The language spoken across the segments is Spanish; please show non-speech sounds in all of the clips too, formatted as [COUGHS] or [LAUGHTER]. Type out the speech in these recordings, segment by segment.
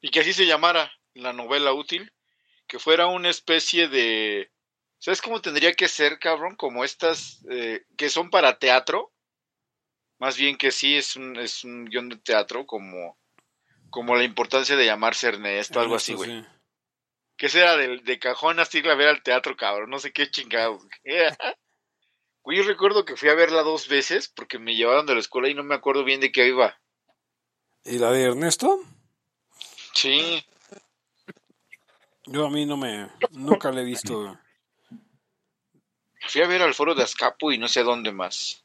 Y que así se llamara la novela útil, que fuera una especie de... ¿Sabes cómo tendría que ser, cabrón? Como estas eh, que son para teatro. Más bien que sí es un, es un guion de teatro, como, como la importancia de llamarse Ernesto, algo así, güey. Que sea de, de cajón así a ver al teatro, cabrón. No sé qué chingados. [LAUGHS] [LAUGHS] Güey, yo recuerdo que fui a verla dos veces porque me llevaron de la escuela y no me acuerdo bien de qué iba. ¿Y la de Ernesto? Sí. Yo a mí no me... Nunca la he visto. Fui a ver al foro de Azcapo y no sé dónde más.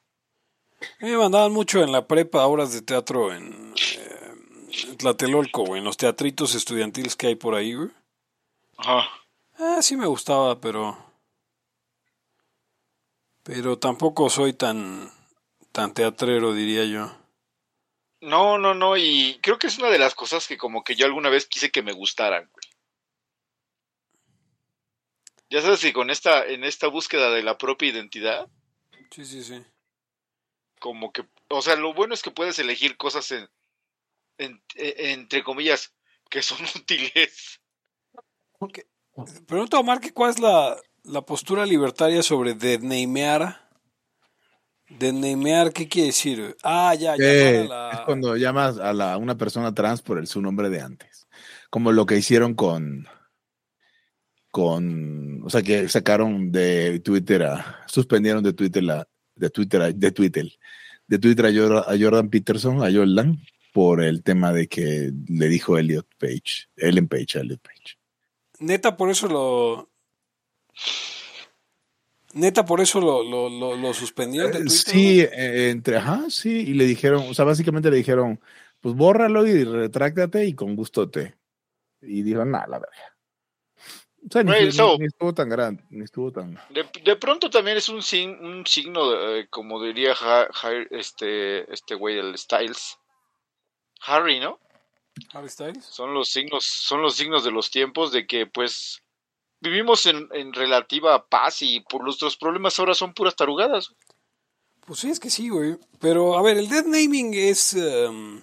Me mandaban mucho en la prepa obras de teatro en, eh, Tlatelolco, güey, en los teatritos estudiantiles que hay por ahí, güey. Ajá. Ah, sí me gustaba, pero... Pero tampoco soy tan, tan teatrero, diría yo. No, no, no, y creo que es una de las cosas que como que yo alguna vez quise que me gustaran, güey. Ya sabes que con esta, en esta búsqueda de la propia identidad. Sí, sí, sí. Como que, o sea, lo bueno es que puedes elegir cosas en, en, e, entre comillas, que son [LAUGHS] útiles. Okay. Pregunto a Omar cuál es la, la postura libertaria sobre desnamear. Desnamear, ¿qué quiere decir? Ah, ya, ya. Eh, es cuando llamas a la, una persona trans por el, su nombre de antes. Como lo que hicieron con. con. O sea, que sacaron de Twitter a. suspendieron de Twitter la. de Twitter de Twitter. De Twitter a, Jordan Peterson, a Jordan, por el tema de que le dijo Elliot Page, Ellen Page a Elliot Page. Neta, por eso lo, Neta, por eso lo, lo, lo, suspendieron de eh, Sí, eh, entre, ajá, sí, y le dijeron, o sea, básicamente le dijeron, pues bórralo y retráctate y con gusto te. Y dijo, nada, la verdad. O sea, ni, estuvo tan grande, ni estuvo tan... De, pronto también es un, un signo, eh, como diría este este güey del Styles. Harry, ¿no? Harry Styles. Son los signos, son los signos de los tiempos de que, pues, vivimos en, en, relativa paz y por nuestros problemas ahora son puras tarugadas. Pues sí, es que sí, güey. Pero, a ver, el dead naming es. Em,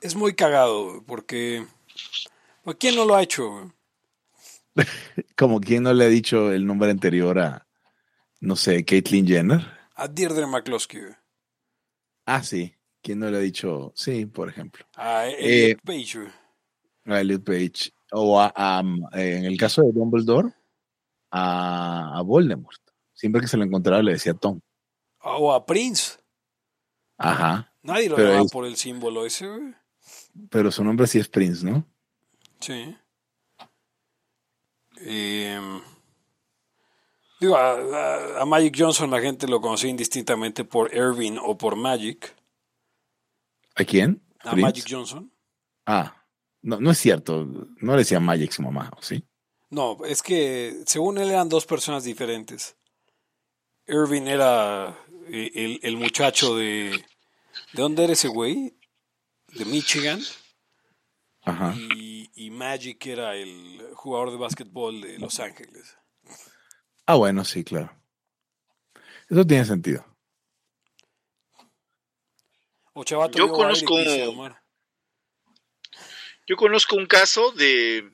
es muy cagado, porque. ¿Quién no lo ha hecho? [LAUGHS] Como quien no le ha dicho el nombre anterior a. No sé, Caitlyn Jenner. A Deirdre McCloskey. Ah, sí. ¿Quién no le ha dicho? Sí, por ejemplo. A Elliot eh, Page. A Elliot Page o a, en el caso de Dumbledore, a, a, Voldemort. Siempre que se lo encontraba le decía Tom. O a Prince. Ajá. Nadie lo llamaba por el símbolo ese, Pero su nombre sí es Prince, ¿no? Sí. Em, digo, a, Magic Johnson la gente lo conocía indistintamente por Irving o por Magic. ¿A quién? A Magic Johnson. Ah. No, no es cierto, no le decía Magic su mamá, ¿sí? No, es que según él eran dos personas diferentes. Irving era eh, el, muchacho de... ¿De dónde era ese güey? De Michigan. Ajá. Y, y Magic era el jugador de básquetbol de Los Ángeles. Ah, bueno, sí, claro. Eso tiene sentido. O Chavato yo conozco yo conozco un caso de,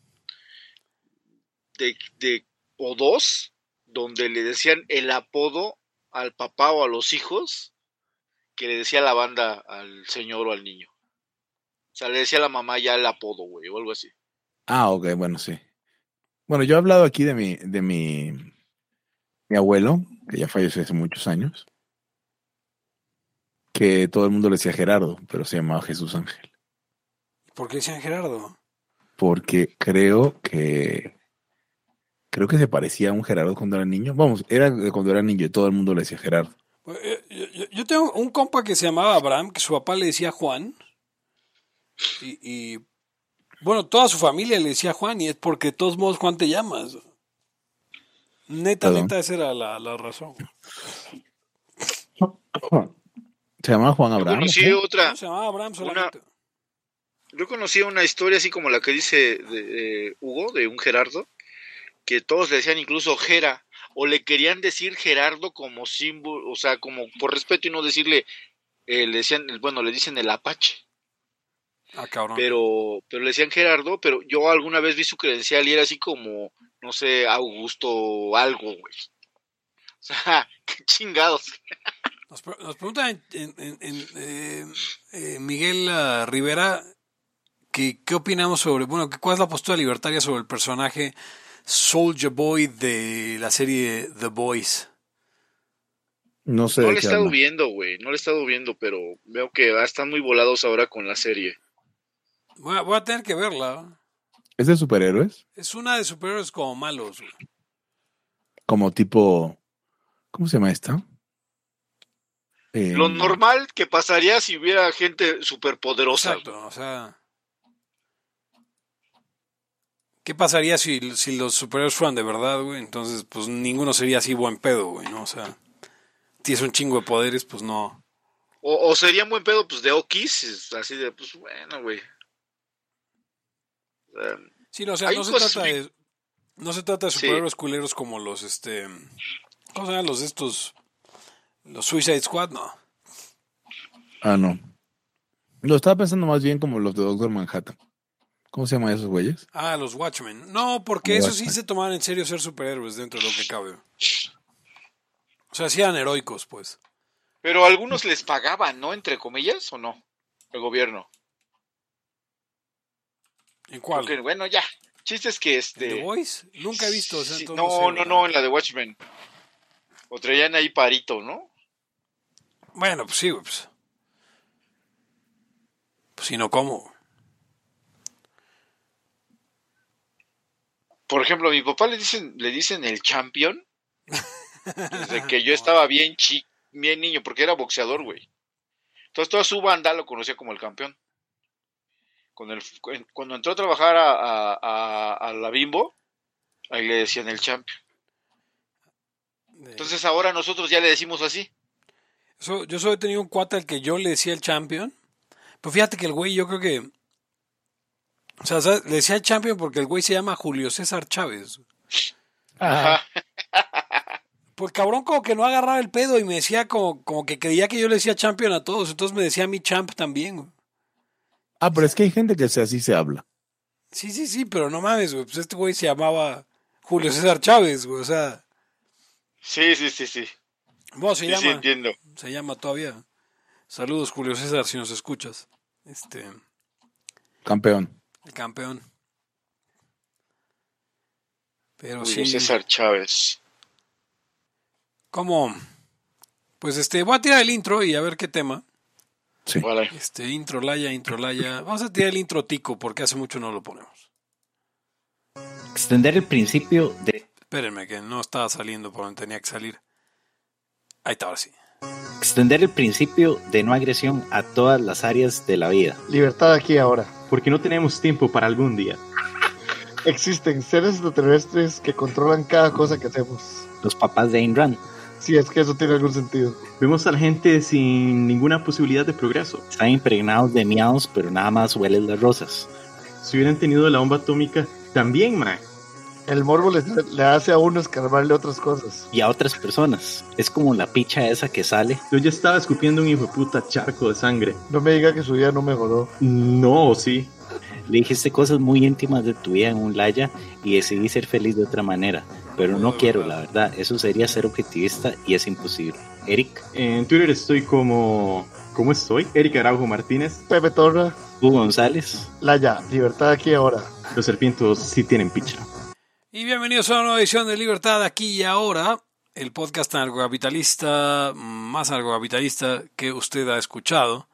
de, o dos donde le decían el apodo al papá o a los hijos que le decía la banda al señor o al niño. O sea, le decía a la mamá ya el apodo, güey, o algo así. Ah, ok, bueno, sí. Bueno, yo he hablado aquí de mi, de mi, mi abuelo, que ya falleció hace muchos años, que todo el mundo le decía Gerardo, pero se llamaba Jesús Ángel. ¿Por qué decían Gerardo? Porque creo que creo que se parecía a un Gerardo cuando era niño. Vamos, era cuando era niño y todo el mundo le decía Gerardo. Eh, yo, tengo un compa que se llamaba Abraham, que su papá le decía Juan. Y, bueno, toda su familia le decía Juan y es porque de todos modos Juan te llamas. Neta, neta, esa era la, razón. ¿Se llamaba Juan Abraham? otra. se llamaba Abraham solamente yo conocía una historia así como la que dice de, Hugo, de un Gerardo, que todos le decían incluso Gera, o le querían decir Gerardo como símbolo, o sea, como por respeto y no decirle, eh, le decían, bueno, le dicen el Apache. Ah, cabrón. pero, pero le decían Gerardo, pero yo alguna vez vi su credencial y era así como, no sé, Augusto algo, güey. O sea, [LAUGHS] qué chingados. Nos, pre- nos pregunta en, en- en- en, eh, eh, Miguel ah, Rivera que qué opinamos sobre, bueno, cuál es la postura libertaria sobre el personaje Soldier Boy de la serie The Boys. No sé No lo he qué estado habla. viendo, güey, no lo he estado viendo, pero veo que están muy volados ahora con la serie. Voy a, voy a tener que verla. ¿Es de superhéroes? Es una de superhéroes como malos. güey. Como tipo. ¿Cómo se llama esta? Eh, Lo normal que pasaría si hubiera gente superpoderosa. Exacto, o sea. ¿Qué pasaría si, si los superhéroes fueran de verdad, güey? Entonces, pues ninguno sería así buen pedo, güey, ¿no? O sea, tienes un chingo de poderes, pues no. O, o sería un buen pedo, pues, de Okis, así de, pues, bueno, güey. Sí, no, o sea, no se trata de. No se trata de Sí. superhéroes culeros como los, este. ¿Cómo se llaman los de estos? Los Suicide Squad, no. Ah, no. Lo estaba pensando más bien como los de Doctor Manhattan. ¿Cómo se llaman esos güeyes? Ah, los Watchmen. No, porque Los eso sí se tomaban en serio ser superhéroes dentro de lo que cabe. O sea, sí eran heroicos, pues. pero a algunos les pagaban, ¿no? Entre comillas, ¿o no? El gobierno. ¿En cuál? Porque, bueno, ya. Chiste es que ¿En este. The Voice? Nunca he visto. o sea, sí, entonces no, no, ¿verdad? no, en la de Watchmen. O traían ahí parito, ¿no? Bueno, pues sí, güey, pues. Pues si no, ¿cómo? Por ejemplo, a mi papá le dicen, le dicen el champion. [LAUGHS] Desde que yo estaba bien chi, bien niño, porque era boxeador, güey. Entonces toda su banda lo conocía como el campeón. Cuando, el- cuando entró a trabajar a, a- a- a la Bimbo, ahí le decían el champion. Entonces ahora nosotros ya le decimos así. So- yo solo he tenido un cuate al que yo le decía el champion. Pero fíjate que el güey, yo creo que. O sea, ¿sabes? le decía el champion porque el güey se llama Julio César Chávez. Ajá. Pues cabrón, como que no agarraba el pedo y me decía como, como que creía que yo le decía champion a todos. Entonces me decía mi champ también. güey. Ah, pero es que hay gente que se- así se habla. Sí, sí, sí, pero no mames, güey. Pues este güey se llamaba Julio César Chávez, güey. O sea, Sí, sí, sí, sí. vos se Sí, llama. sí, entiendo. se llama todavía. Saludos, Julio César, si nos escuchas. Este, Campeón. El campeón. Pero Julio sí, César Chávez. ¿cómo? Pues este, voy a tirar el intro y a ver qué tema. Sí. Vale. Este, intro laya, intro laya. Vamos a tirar el intro tico porque hace mucho no lo ponemos. Extender el principio de Espérenme, que no estaba saliendo por donde tenía que salir. Ahí está, ahora sí. Extender el principio de no agresión a todas las áreas de la vida. Libertad aquí y ahora. Porque no tenemos tiempo para algún día. Existen seres extraterrestres que controlan cada cosa que hacemos. Los papás de Ayn Rand Si es que eso tiene algún sentido. Vemos a la gente sin ninguna posibilidad de progreso. están impregnados de miados, pero nada más huelen las rosas. Si hubieran tenido la bomba atómica, también, mae. El morbo les- le hace a uno escarbarle otras cosas. Y a otras personas. Es como la picha esa que sale. Yo ya estaba escupiendo un hijo de puta charco de sangre. No me diga que su vida no mejoró. No, sí. Le dijiste cosas muy íntimas de tu vida en un laya y decidí ser feliz de otra manera. Pero no quiero, la verdad. Eso sería ser objetivista y es imposible. Eric, En Twitter estoy como... ¿Cómo estoy? Eric Araujo Martínez. Pepe Torra, Hugo González, Laya, libertad aquí ahora. Los serpientos sí tienen picha. Y bienvenidos a una nueva edición de Libertad aquí y ahora, el podcast anarcocapitalista, más anarcocapitalista que usted ha escuchado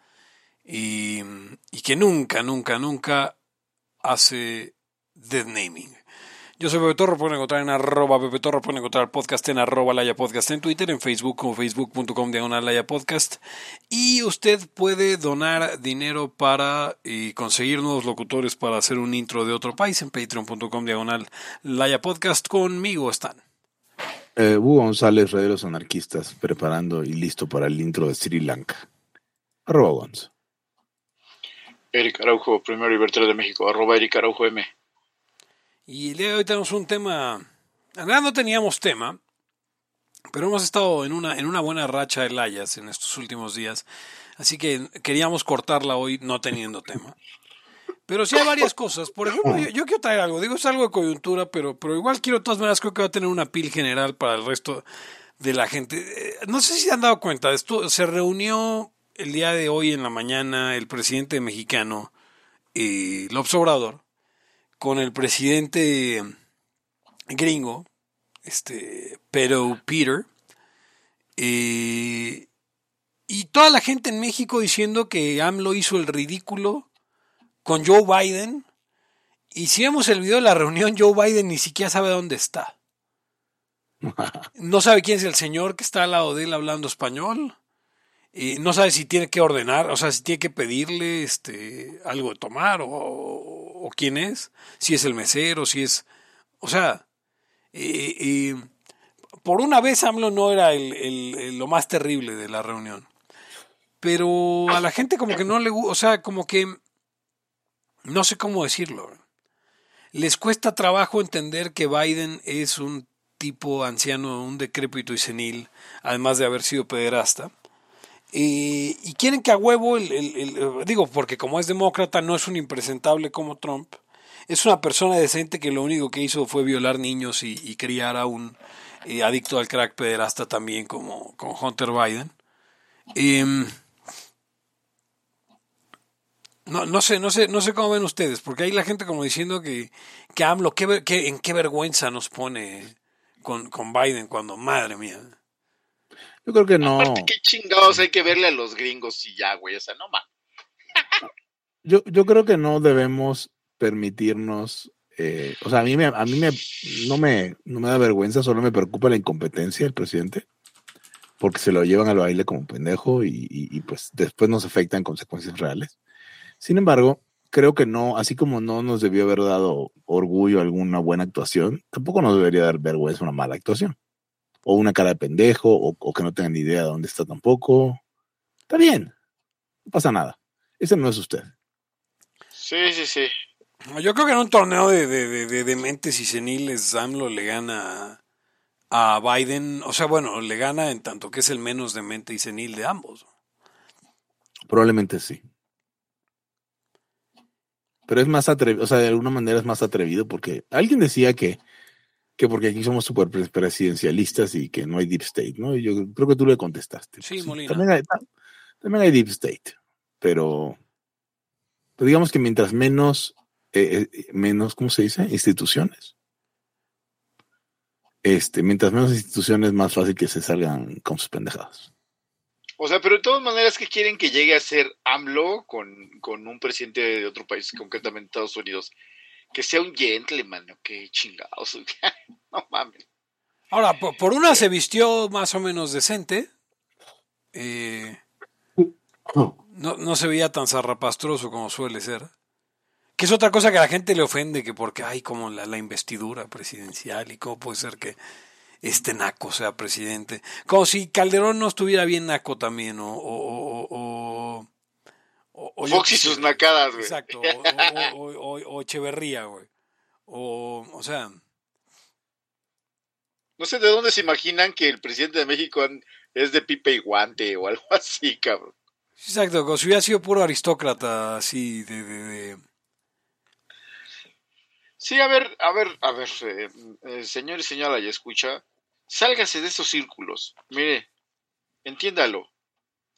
y, y que nunca, nunca, nunca hace dead naming. Yo soy Pepe Torro, pueden encontrar en arroba Pepe Torro, pueden encontrar el podcast en arroba Laya Podcast en Twitter, en Facebook como facebook.com diagonal Laya Podcast. Y usted puede donar dinero para y conseguir nuevos locutores para hacer un intro de otro país en patreon.com diagonal Laya Podcast. Conmigo están. Eh, Hugo González, Red de los Anarquistas, preparando y listo para el intro de Sri Lanka. Arroba Gonz. Eric Araujo, primero libertario de México, arroba Eric Araujo M. Y el día de hoy tenemos un tema. En realidad no teníamos tema, pero hemos estado en una, en una buena racha de layas en estos últimos días. Así que queríamos cortarla hoy no teniendo tema. Pero sí hay varias cosas. Por ejemplo, yo, quiero traer algo. Digo, es algo de coyuntura, pero, pero igual quiero de todas maneras, creo que va a tener una pil general para el resto de la gente. Eh, No sé si se han dado cuenta esto. Se reunió el día de hoy en la mañana el presidente mexicano, eh, López Obrador, con el presidente gringo, este, pero Peter, eh, y toda la gente en México diciendo que AMLO hizo el ridículo con Joe Biden. Y si vemos el video de la reunión, Joe Biden ni siquiera sabe dónde está. No sabe quién es el señor que está al lado de él hablando español. Y no sabe si tiene que ordenar, o sea, si tiene que pedirle este, algo de tomar o, o quién es, si es el mesero, si es... O sea, eh, por una vez AMLO no era el, el- el- lo más terrible de la reunión. Pero a la gente como que no le gusta, o sea, como que... No sé cómo decirlo. Les cuesta trabajo entender que Biden es un tipo anciano, un decrépito y senil, además de haber sido pederasta. Eh, y quieren que a huevo, el, el- el- digo, porque como es demócrata, no es un impresentable como Trump. Es una persona decente que lo único que hizo fue violar niños y, criar a un eh, adicto al crack pederasta también como, como Hunter Biden. Em, no, no sé, no sé, no sé cómo ven ustedes, porque hay la gente como diciendo que, que AMLO, qué, qué- en qué vergüenza nos pone con, con Biden cuando, madre mía. Yo creo que no. Aparte, qué chingados hay que verle a los gringos y ya, güey. O sea, no mames. Yo, yo creo que no debemos permitirnos. eh, o sea, a mí, me, a mí me, no, me, no me da vergüenza, solo me preocupa la incompetencia del presidente, porque se lo llevan al baile como pendejo y, y- y, pues después nos afecta en consecuencias reales. Sin embargo, creo que no, así como no nos debió haber dado orgullo alguna buena actuación, tampoco nos debería dar vergüenza una mala actuación. O una cara de pendejo, o, o que no tengan ni idea de dónde está tampoco. Está bien, no pasa nada. Ese no es usted. Sí, sí, sí. Yo creo que en un torneo de, de, de, de dementes y seniles, AMLO le gana a Biden, o sea, bueno, le gana en tanto que es el menos demente y senil de ambos. Probablemente sí. Pero es más atrevido, o sea, de alguna manera es más atrevido porque alguien decía que, que porque aquí somos súper pre- presidencialistas y que no hay deep state, ¿no? Y yo creo que tú le contestaste. Sí, Pues Molina. También hay, ta- también hay deep state, pero, pero digamos que mientras menos, eh, eh, menos, ¿cómo se dice? Instituciones. Este, mientras menos instituciones, más fácil que se salgan con sus pendejadas. O sea, pero de todas maneras, que quieren que llegue a ser AMLO con, con un presidente de otro país, concretamente Estados Unidos? Que sea un gentleman, ¿o qué chingados? [LAUGHS] no mames. Ahora, por, por una se vistió más o menos decente. eh, no, no se veía tan zarrapastroso como suele ser. Que es otra cosa que a la gente le ofende, que porque hay como la, la investidura presidencial y cómo puede ser que este naco sea presidente. Como si Calderón no estuviera bien naco también, o... o, o, o- o- o Fox y sus nacadas, güey. Exacto, o, o- Echeverría, güey. O, o sea, No sé de dónde se imaginan que el presidente de México es de pipe y guante o algo [LAUGHS] así, cabrón. exacto, como si hubiera sido puro aristócrata, así de... de- de- Sí, a ver, a ver, a ver, eh, eh, señor y señora, ya escucha, sálgase de esos círculos. Mire, entiéndalo.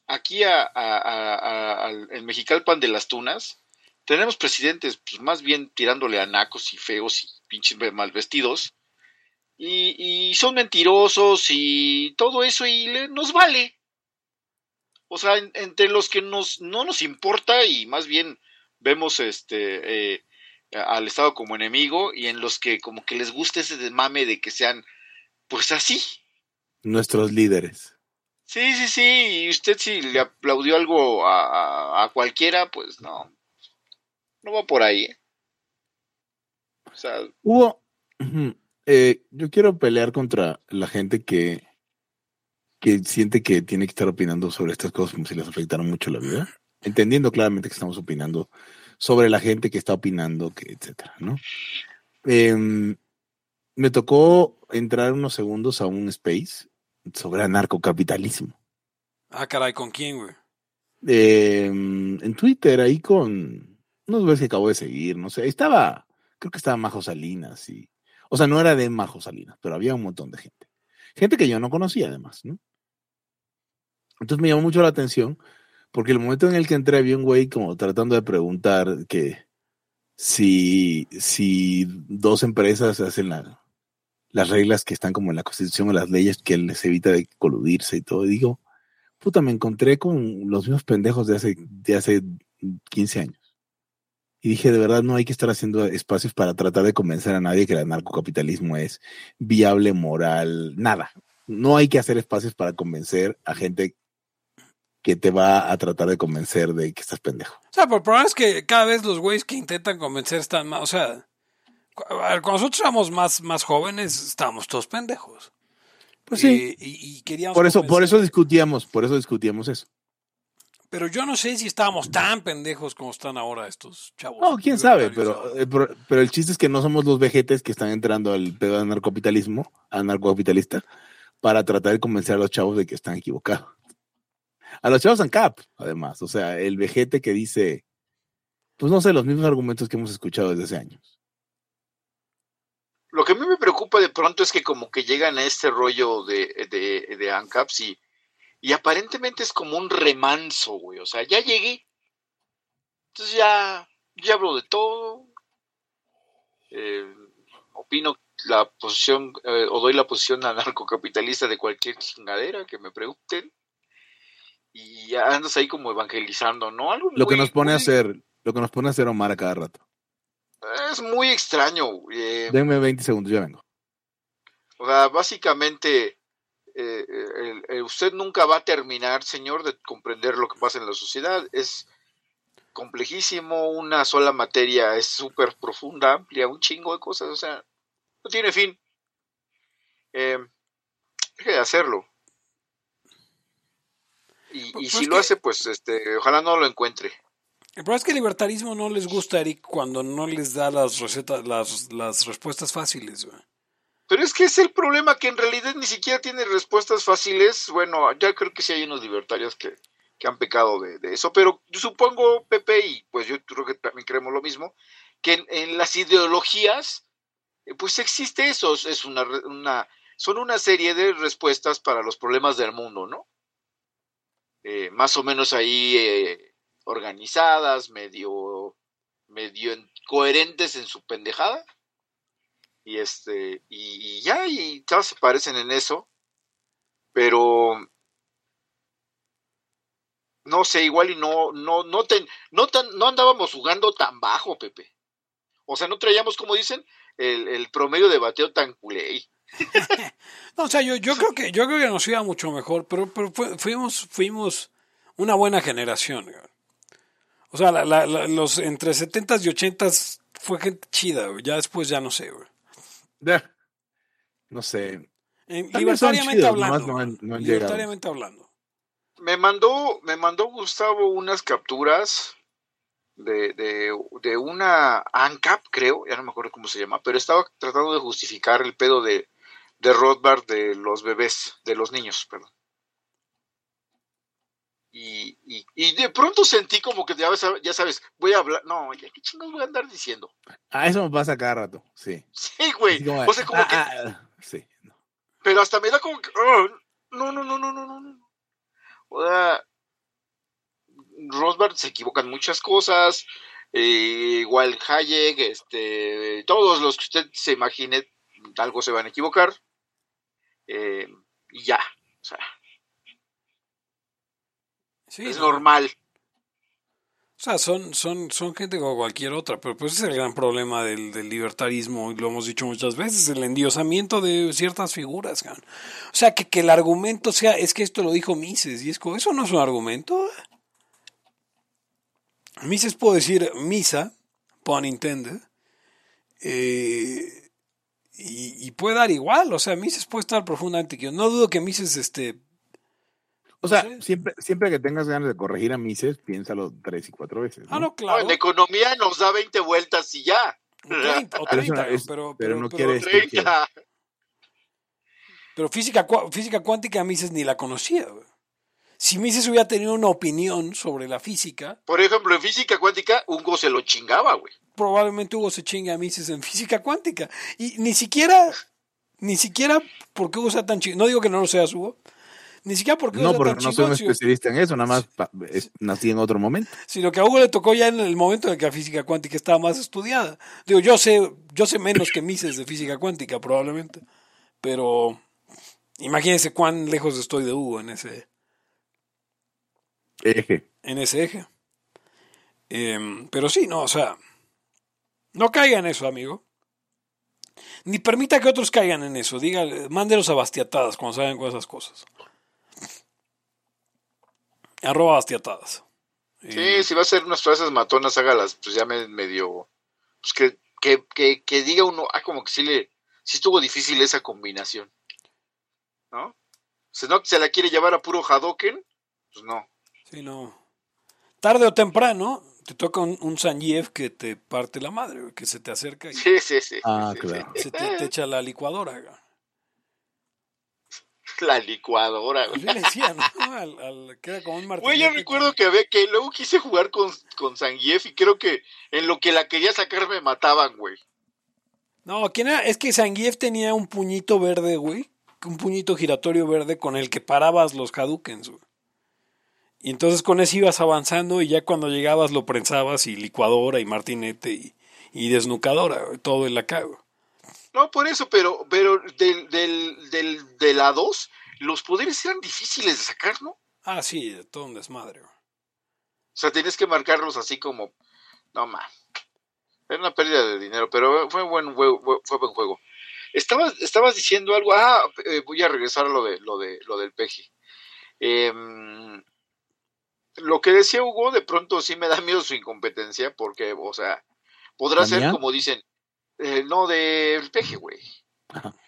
Aquí a, a- a- al Mexicalpan de las Tunas tenemos presidentes, pues más bien tirándole a nacos y feos y pinches mal vestidos. Y, son mentirosos y todo eso y le- nos vale. O sea, en- entre los que nos, no nos importa y más bien vemos este eh, al Estado como enemigo y en los que como que les gusta ese desmame de que sean pues así. Nuestros líderes. Sí, sí, sí, y usted si le aplaudió algo a, cualquiera, pues no, no va por ahí. ¿eh? O sea, ujú, eh, yo quiero pelear contra la gente que, que siente que tiene que estar opinando sobre estas cosas como si les afectaran mucho la vida, entendiendo claramente que estamos opinando sobre la gente que está opinando, que etcétera, ¿no? Em, me tocó entrar unos segundos a un space sobre anarcocapitalismo. Ah, caray, ¿con quién, güey? Em, en Twitter, ahí con, unos güeyes que acabo de seguir, no sé. Estaba, creo que estaba Majo Salinas y. O sea, no era de Majo Salinas, pero había un montón de gente. Gente que yo no conocía, además, ¿no? Entonces me llamó mucho la atención, porque el momento en el que entré había un güey como tratando de preguntar que si, si dos empresas hacen la, las reglas que están como en la constitución o las leyes que les evita de coludirse y todo. Y digo, puta, me encontré con los mismos pendejos de hace, de hace 15 años. Y dije, de verdad, no hay que estar haciendo espacios para tratar de convencer a nadie que el anarcocapitalismo es viable, moral, nada. No hay que hacer espacios para convencer a gente que te va a tratar de convencer de que estás pendejo. O sea, el problema es que cada vez los güeyes que intentan convencer están más. O sea, cuando nosotros éramos más, más jóvenes, estábamos todos pendejos. Pues sí. Y, y- y queríamos. Por eso, por eso discutíamos, por eso discutíamos eso. Pero yo no sé si estábamos tan pendejos como están ahora estos chavos. No, quién sabe, pero, eh, pero, pero el chiste es que no somos los vejetes que están entrando al pedo de anarcocapitalismo, anarcocapitalista, para tratar de convencer a los chavos de que están equivocados. A los chavos ANCAP, además. O sea, el vejete que dice, pues no sé, los mismos argumentos que hemos escuchado desde hace años. Lo que a mí me preocupa de pronto es que como que llegan a este rollo de, de, de ANCAPs y, y aparentemente es como un remanso, güey. O sea, ya llegué. Entonces ya, ya hablo de todo. Eh, opino la posición, eh, o doy la posición [LAUGHS] anarcocapitalista de cualquier chingadera que me pregunten. Y andas ahí como evangelizando, ¿no? Algo Lo que nos pone a hacer, lo que nos pone a hacer Omar a cada rato. Es muy extraño. eh, Denme 20 segundos, ya vengo. O sea, básicamente, eh, el- el- usted nunca va a terminar, señor, de comprender lo que pasa en la sociedad. Es complejísimo, una sola materia es súper profunda, amplia, un chingo de cosas, o sea, no tiene fin. Eh, deje de hacerlo. Y, Pues y es si que- lo hace, pues este, ojalá no lo encuentre. El problema es que el libertarismo no les gusta, Eric, cuando no les da las recetas, las, las respuestas fáciles. Pero es que es el problema que en realidad ni siquiera tiene respuestas fáciles. Bueno, ya creo que sí hay unos libertarios que, que han pecado de, de eso, pero supongo, Pepe, y pues yo creo que también creemos lo mismo, que en, las ideologías, pues existe eso, es una, una, son una serie de respuestas para los problemas del mundo, ¿no? Eh, más o menos ahí eh, organizadas, medio, medio en- coherentes en su pendejada y este y, ya y todas se parecen en eso pero no sé igual y no no no ten- no tan no andábamos jugando tan bajo Pepe o sea no traíamos como dicen el, el promedio de bateo tan culé [LAUGHS] No, o sea, yo, yo creo que yo creo que nos iba mucho mejor, pero, pero fuimos fuimos una buena generación. güey. O sea, la- la- la- los entre 70s y 80s fue gente chida, güey. ya después ya no sé, güey. Ya. No sé. Son libertariamente chidos, hablando. no han- güey. no han llegado. libertariamente hablando. me mandó me mandó Gustavo unas capturas de, de, de una ANCAP creo ya no me acuerdo cómo se llama pero estaba tratando de justificar el pedo de de Rothbard de los bebés de los niños perdón y, y, y de pronto sentí como que ya, sabes voy a hablar no ya qué chingos voy a andar diciendo Ah, eso me pasa cada rato, sí. sí güey como, o sea como ah, que ah, ah, sí. pero hasta me da como que oh, no no no no no no no o sea Rothbard se equivocan muchas cosas eh, igual Hayek este todos los que usted se imagine algo se van a equivocar eh, y ya o sea Sí, es no. normal O sea, son, son, son gente como cualquier otra, pero pues ese es el gran problema del, del libertarismo, y lo hemos dicho muchas veces, el endiosamiento de ciertas figuras. O sea, que, que el argumento sea, es que esto lo dijo Mises, y es como, eso no es un argumento. Mises puedo decir misa, pun intended, eh, y, y puede dar igual, o sea, Mises puede estar profundamente. No dudo que Mises, este, O sea, Sí. siempre, siempre que tengas ganas de corregir a Mises, piénsalo tres y cuatro veces. ah, ¿no? no, No, claro, en economía nos da 20 vueltas y ya o 30, o Pero eso 30, es- pero, pero no pero- quiere decir que- 30 Pero física, física cuántica Mises ni la conocía. güey. si Mises hubiera tenido una opinión sobre la física, Por ejemplo, en física cuántica, Hugo se lo chingaba, güey. probablemente Hugo se chingue a Mises en física cuántica. Y ni siquiera, ni siquiera porque Hugo sea tan chingón, no digo que no lo seas Hugo, ni siquiera porque No, porque no soy un especialista en eso, nada más nací en otro momento. sino que a Hugo le tocó ya en el momento en que la física cuántica estaba más estudiada. Digo, yo sé, yo sé menos que Mises de física cuántica, probablemente. Pero imagínense cuán lejos estoy de Hugo en ese, Eje. en ese eje. Em, pero sí, no, o sea, no caiga en eso, amigo. Ni permita que otros caigan en eso. Dígale, mándelos a bastiatadas cuando salgan con esas cosas. Arroba bastiatadas. Sí, si va a hacer unas frases matonas, hágalas, pues ya me medio. Pues que, que, que, que diga uno, ah, como que sí le. Sí estuvo difícil esa combinación. ¿No? Si no se la quiere llevar a puro Hadoken, pues no. Sí, no. Tarde o temprano te toca un, un Sanjeev que te parte la madre, que se te acerca y Sí, sí, sí. Ah, sí, claro. se te, te echa la licuadora. [LAUGHS] La licuadora, güey. Así le decían, ¿no? Al, al- que era como un Güey, yo recuerdo que había que luego quise jugar con, con Zangief y creo que en lo que la quería sacar me mataban, güey. No, ¿quién era? Es que Zangief tenía un puñito verde, güey. Un puñito giratorio verde con el que parabas los Hadoukens, güey. Y entonces con ese ibas avanzando y ya cuando llegabas lo prensabas y licuadora y martinete y, y desnucadora, güey, todo en la cago. No, por eso, pero, pero del, del, del, de la 2, los poderes eran difíciles de sacar, ¿no? O Ah, sí, de todo un desmadre, güey. sea, tienes que marcarlos así como, no más. Era una pérdida de dinero, pero fue buen juego, fue buen juego. Estabas, estabas diciendo algo, ah, eh, voy a regresar a lo de lo de lo del Peji. Em, lo que decía Hugo, de pronto sí me da miedo su incompetencia, porque, o sea, podrá ser como dicen, eh, no del Peje, güey.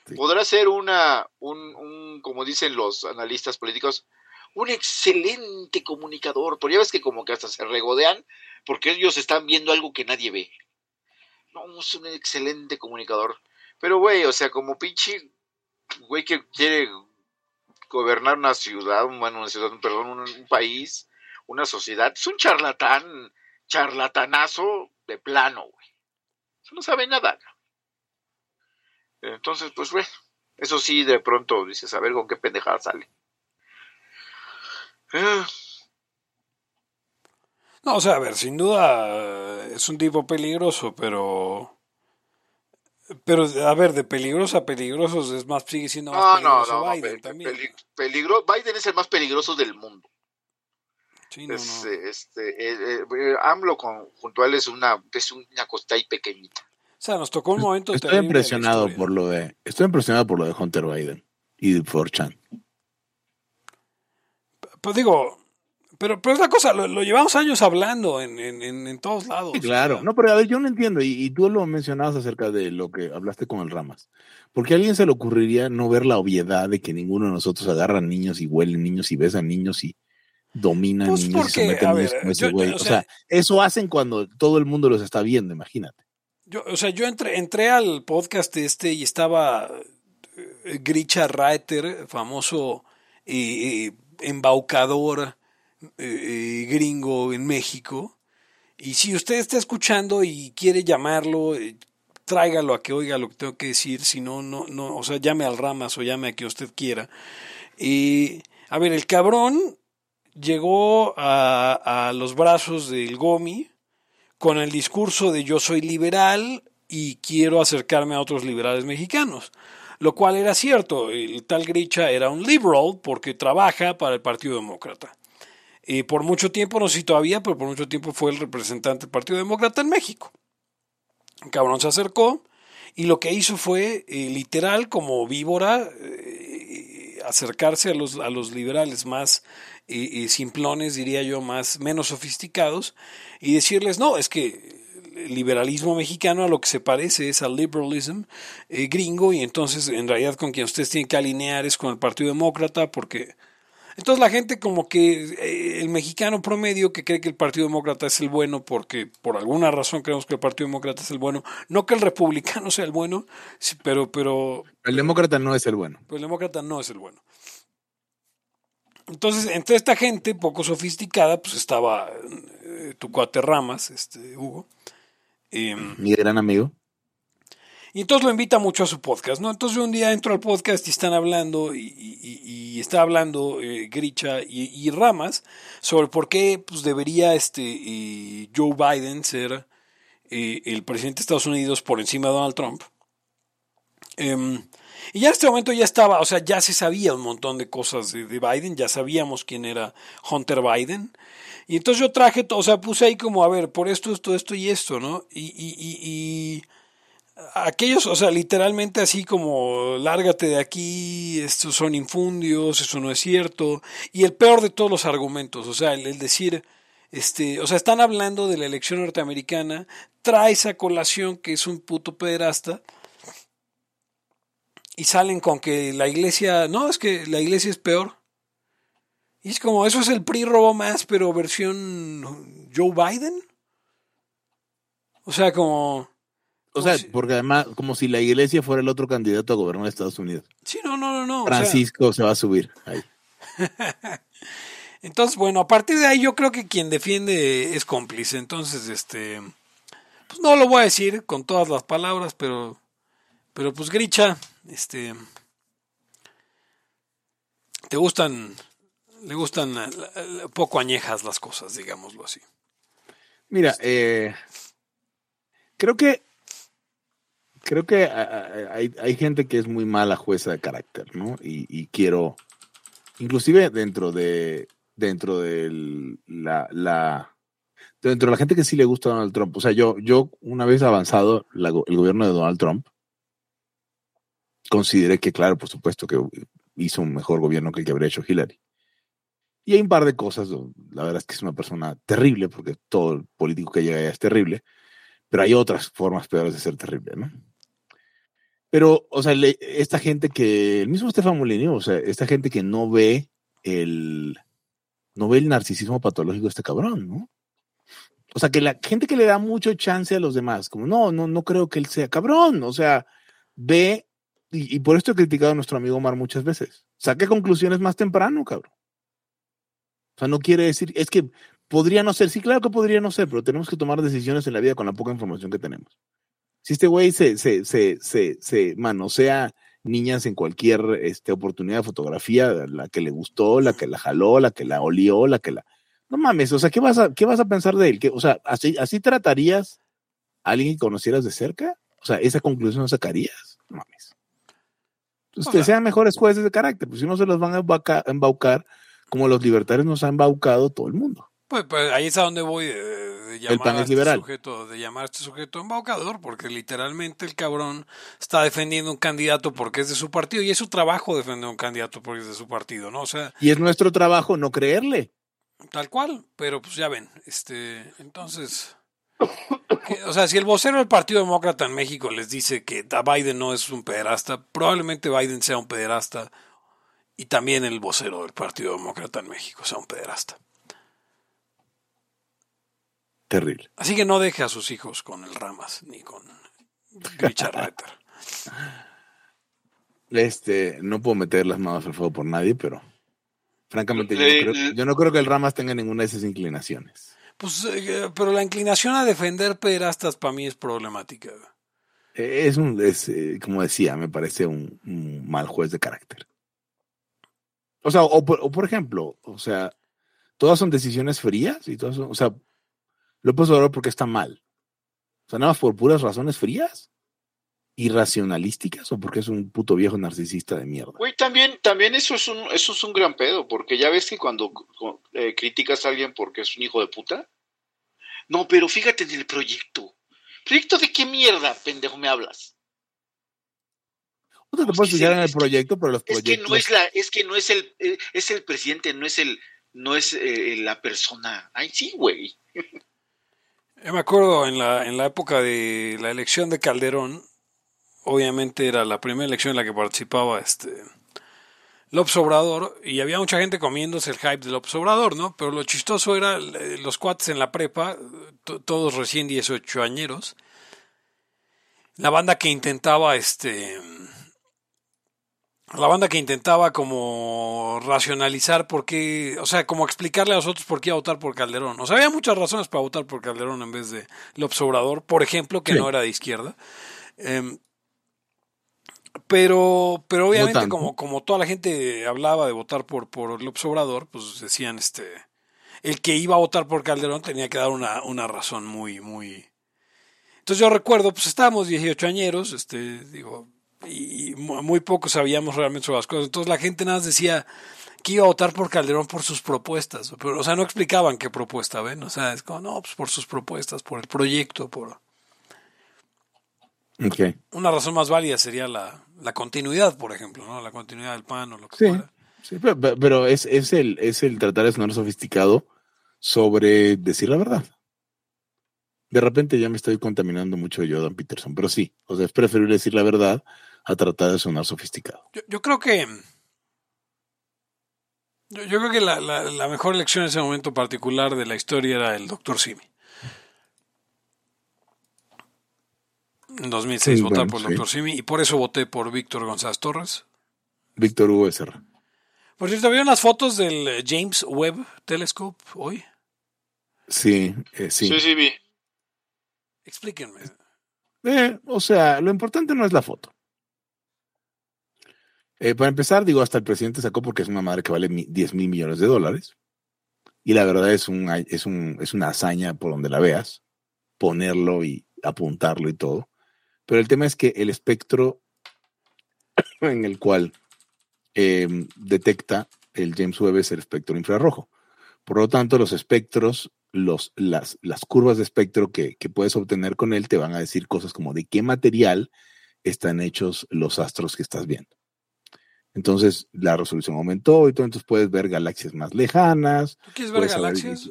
Sí. podrá ser una, un, un, como dicen los analistas políticos, un excelente comunicador, pero ya ves que como que hasta se regodean porque ellos están viendo algo que nadie ve. No, es un excelente comunicador. Pero, güey, o sea, como pinche, güey que quiere gobernar una ciudad, bueno, una ciudad, perdón, un, un país, una sociedad, es un charlatán, charlatanazo de plano, güey. No sabe nada. Entonces, pues, güey, eso sí, de pronto dices, a ver con qué pendejada sale. Ah, No, o sea, a ver, sin duda es un tipo peligroso, pero... Pero, a ver, de peligroso a peligrosos es más, sigue siendo más No, no, peligroso no, no, Biden pe- también. peli- peligro, Biden es el más peligroso del mundo. Sí, no, Es, no. eh, este, eh, eh, AMLO con, junto a él es una, es una pequeñita. O sea, nos tocó un momento Estoy impresionado por lo de, estoy impresionado por lo de Hunter Biden y de 4chan. Pues digo, pero, pero es la cosa, lo, lo llevamos años hablando en, en, en, en todos lados. Sí, o claro. sea, No, pero a ver, yo no entiendo, y, y tú lo mencionabas acerca de lo que hablaste con el Ramas. ¿Por qué a alguien se le ocurriría no ver la obviedad de que ninguno de nosotros agarra niños y huelen niños y besan niños y dominan Pues niños y se porque, meten ver, ese güey? o o, sea- eso hacen cuando todo el mundo los está viendo, imagínate. Yo, o sea, yo entré, entré al podcast este y estaba eh, Grisha Reiter, famoso eh, embaucador eh, eh, gringo en México. Y si usted está escuchando y quiere llamarlo, eh, tráigalo a que oiga lo que tengo que decir. Si no, no, no, o sea, llame al Ramas o llame a quien usted quiera. Y, a ver, el cabrón llegó a, los brazos del Gomi con el discurso de yo soy liberal y quiero acercarme a otros liberales mexicanos. Lo cual era cierto, el tal Gricha era un liberal porque trabaja para el Partido Demócrata. Y por mucho tiempo, no sé si todavía, pero por mucho tiempo fue el representante del Partido Demócrata en México. Cabrón se acercó y lo que hizo fue, eh, literal, como víbora, eh, acercarse a los, a los liberales más eh, eh, simplones, diría yo, más menos sofisticados, y decirles, no, es que el liberalismo mexicano a lo que se parece es al liberalism eh, gringo, y entonces en realidad con quien ustedes tienen que alinear es con el Partido Demócrata, porque entonces la gente como que eh, el mexicano promedio que cree que el Partido Demócrata es el bueno porque por alguna razón creemos que el Partido Demócrata es el bueno, no que el republicano sea el bueno, sí, pero pero El demócrata no es el bueno. pues el demócrata no es el bueno. Entonces, entre esta gente poco sofisticada, pues estaba eh, tu cuate Ramas, este, Hugo. Em, Mi gran amigo. Y entonces lo invita mucho a su podcast, ¿no? Entonces un día entro al podcast y están hablando, y, está hablando eh, Gricha y, Ramas sobre por qué pues, debería este, eh, Joe Biden ser eh, el presidente de Estados Unidos por encima de Donald Trump. Em, y ya en este momento ya estaba, o sea, ya se sabía un montón de cosas de, de Biden, ya sabíamos quién era Hunter Biden. Y entonces yo traje, o sea, puse ahí como, a ver, por esto, esto, esto y esto, ¿no? Y aquellos, o sea, literalmente así como, lárgate de aquí, estos son infundios, eso no es cierto. Y el peor de todos los argumentos, o sea, el, decir, este, o sea, están hablando de la elección norteamericana, trae esa colación que es un puto pederasta y salen con que la iglesia, no, es que la iglesia es peor. Y es como, eso es el PRI robó más, pero versión Joe Biden. O sea, como... O sea, Como si- porque además, como si la iglesia fuera el otro candidato a gobernar Estados Unidos. Sí, no, no, no, no. o sea, Francisco se va a subir ahí. [LAUGHS] entonces, bueno, a partir de ahí yo creo que quien defiende es cómplice. Entonces, este... Pues no lo voy a decir con todas las palabras, pero... Pero pues Gricha, este... Te gustan... Le gustan poco añejas las cosas, digámoslo así. Mira, eh, creo que creo que hay, hay gente que es muy mala jueza de carácter, ¿no? Y, y quiero, inclusive dentro de dentro de la, la dentro de la gente que sí le gusta a Donald Trump. O sea, yo yo una vez avanzado el gobierno de Donald Trump consideré que, claro, por supuesto que hizo un mejor gobierno que el que habría hecho Hillary. Y hay un par de cosas, la verdad es que es una persona terrible, porque todo el político que llega allá es terrible, pero hay otras formas peores de ser terrible, ¿no? Pero, o sea, esta gente que, el mismo Stefan Molyneux, o sea, esta gente que no ve el, no ve el narcisismo patológico de este cabrón, ¿no? O sea, que la gente que le da mucho chance a los demás, como, no, no, no creo que él sea cabrón, o sea, ve, y, y por esto he criticado a nuestro amigo Omar muchas veces, saque conclusiones más temprano, cabrón. O sea, no quiere decir, es que podría no ser, sí, claro que podría no ser, pero tenemos que tomar decisiones en la vida con la poca información que tenemos. Si este güey se, se, se, se, se manosea niñas en cualquier este, oportunidad de fotografía, la que le gustó, la que la jaló, la que la olió, la que la... No mames, o sea, ¿qué vas a, qué vas a pensar de él? ¿Qué- o sea, ¿así, ¿así tratarías a alguien que conocieras de cerca? O sea, ¿esa conclusión no sacarías? No mames. Entonces, O sea- sean mejores jueces de carácter, pues si no se los van a embauca- embaucar como los libertarios nos ha embaucado todo el mundo. Pues, pues ahí es a donde voy de, de llamar PAN a es este liberal. sujeto, de llamar a este sujeto embaucador, porque literalmente el cabrón está defendiendo un candidato porque es de su partido, y es su trabajo defender un candidato porque es de su partido, ¿no? O sea, Y es nuestro trabajo no creerle. tal cual, pero pues ya ven, este, entonces, o sea, si el vocero del Partido Demócrata en México les dice que Biden no es un pederasta, probablemente Biden sea un pederasta, y también el vocero del Partido Demócrata en México sea un pederasta. Terrible. Así que no deje a sus hijos con el Ramas ni con Richard. [LAUGHS] Este, no puedo meter las manos al fuego por nadie, pero francamente yo, no creo, le- yo no creo que el Ramas tenga ninguna de esas inclinaciones. Pues, eh, pero la inclinación a defender pederastas para mí es problemática. Eh, Es un, es, eh, como decía, me parece un, un mal juez de carácter. O sea, o por, o por ejemplo, o sea, todas son decisiones frías y todas son, o sea, López Obrador porque está mal. O sea, nada más por puras razones frías, irracionalísticas o porque es un puto viejo narcisista de mierda. Güey, también, también eso es un, eso es un gran pedo, porque ya ves que cuando eh, criticas a alguien porque es un hijo de puta. No, pero fíjate en el proyecto. ¿Proyecto de qué mierda, pendejo, me hablas? No te Pues puedes fijar en el proyecto, pero los Es que no es la, es que no es el, eh, es el presidente, no es el, no es eh, la persona. Ay, sí, güey. Yo me acuerdo en la, en la época de la elección de Calderón, obviamente era la primera elección en la que participaba este López Obrador, y había mucha gente comiéndose el hype de López Obrador, ¿no? Pero lo chistoso era eh, los cuates en la prepa, to- todos recién 18 añeros, la banda que intentaba este la banda que intentaba como racionalizar por qué, o sea, como explicarle a nosotros por qué iba a votar por Calderón. O sea, había muchas razones para votar por Calderón en vez de López Obrador, por ejemplo, que Sí. no era de izquierda. Em, pero, pero obviamente como, como toda la gente hablaba de votar por, por López Obrador, pues decían este el que iba a votar por Calderón tenía que dar una, una razón muy, muy. Entonces yo recuerdo, pues estábamos 18 añeros, este, digo, y mu- muy poco sabíamos realmente sobre las cosas. Entonces la gente nada más decía que iba a votar por Calderón por sus propuestas. Pero, o sea, no explicaban qué propuesta, ¿ven? O sea, es como, no, pues por sus propuestas, por el proyecto, por... Una razón más válida sería la, la continuidad, por ejemplo, ¿no? La continuidad del PAN o lo que Sí. fuera. Sí, pero, pero- pero es, es, el, es el tratar de sonar sofisticado sobre decir la verdad. De repente ya me estoy contaminando mucho de Jordan Peterson, pero sí, o sea, es preferible decir la verdad a tratar de sonar sofisticado. Yo, yo creo que... Yo, yo creo que la, la- la mejor elección en ese momento particular de la historia era el doctor Simi. En 2006 Sí, votar bueno, por el sí. doctor Simi y por eso voté por Víctor González Torres. Víctor Hugo Becerra. Por cierto, ¿vieron las fotos del eh, James Webb Telescope hoy? Sí, eh, sí. Sí, sí, vi. Explíquenme. Eh, o sea, lo importante no es la foto. Eh, para empezar, digo, hasta el presidente sacó porque es una madre que vale mi- 10 mil millones de dólares. Y la verdad es, un, es, un, es una hazaña por donde la veas, ponerlo y apuntarlo y todo. Pero el tema es que el espectro [COUGHS] en el cual eh, detecta el James Webb es el espectro infrarrojo. Por lo tanto, los espectros, los, las, las curvas de espectro que, que puedes obtener con él te van a decir cosas como de qué material están hechos los astros que estás viendo. Entonces, la resolución aumentó y todo, entonces puedes ver galaxias más lejanas, ¿Tú quieres ver saber galaxias?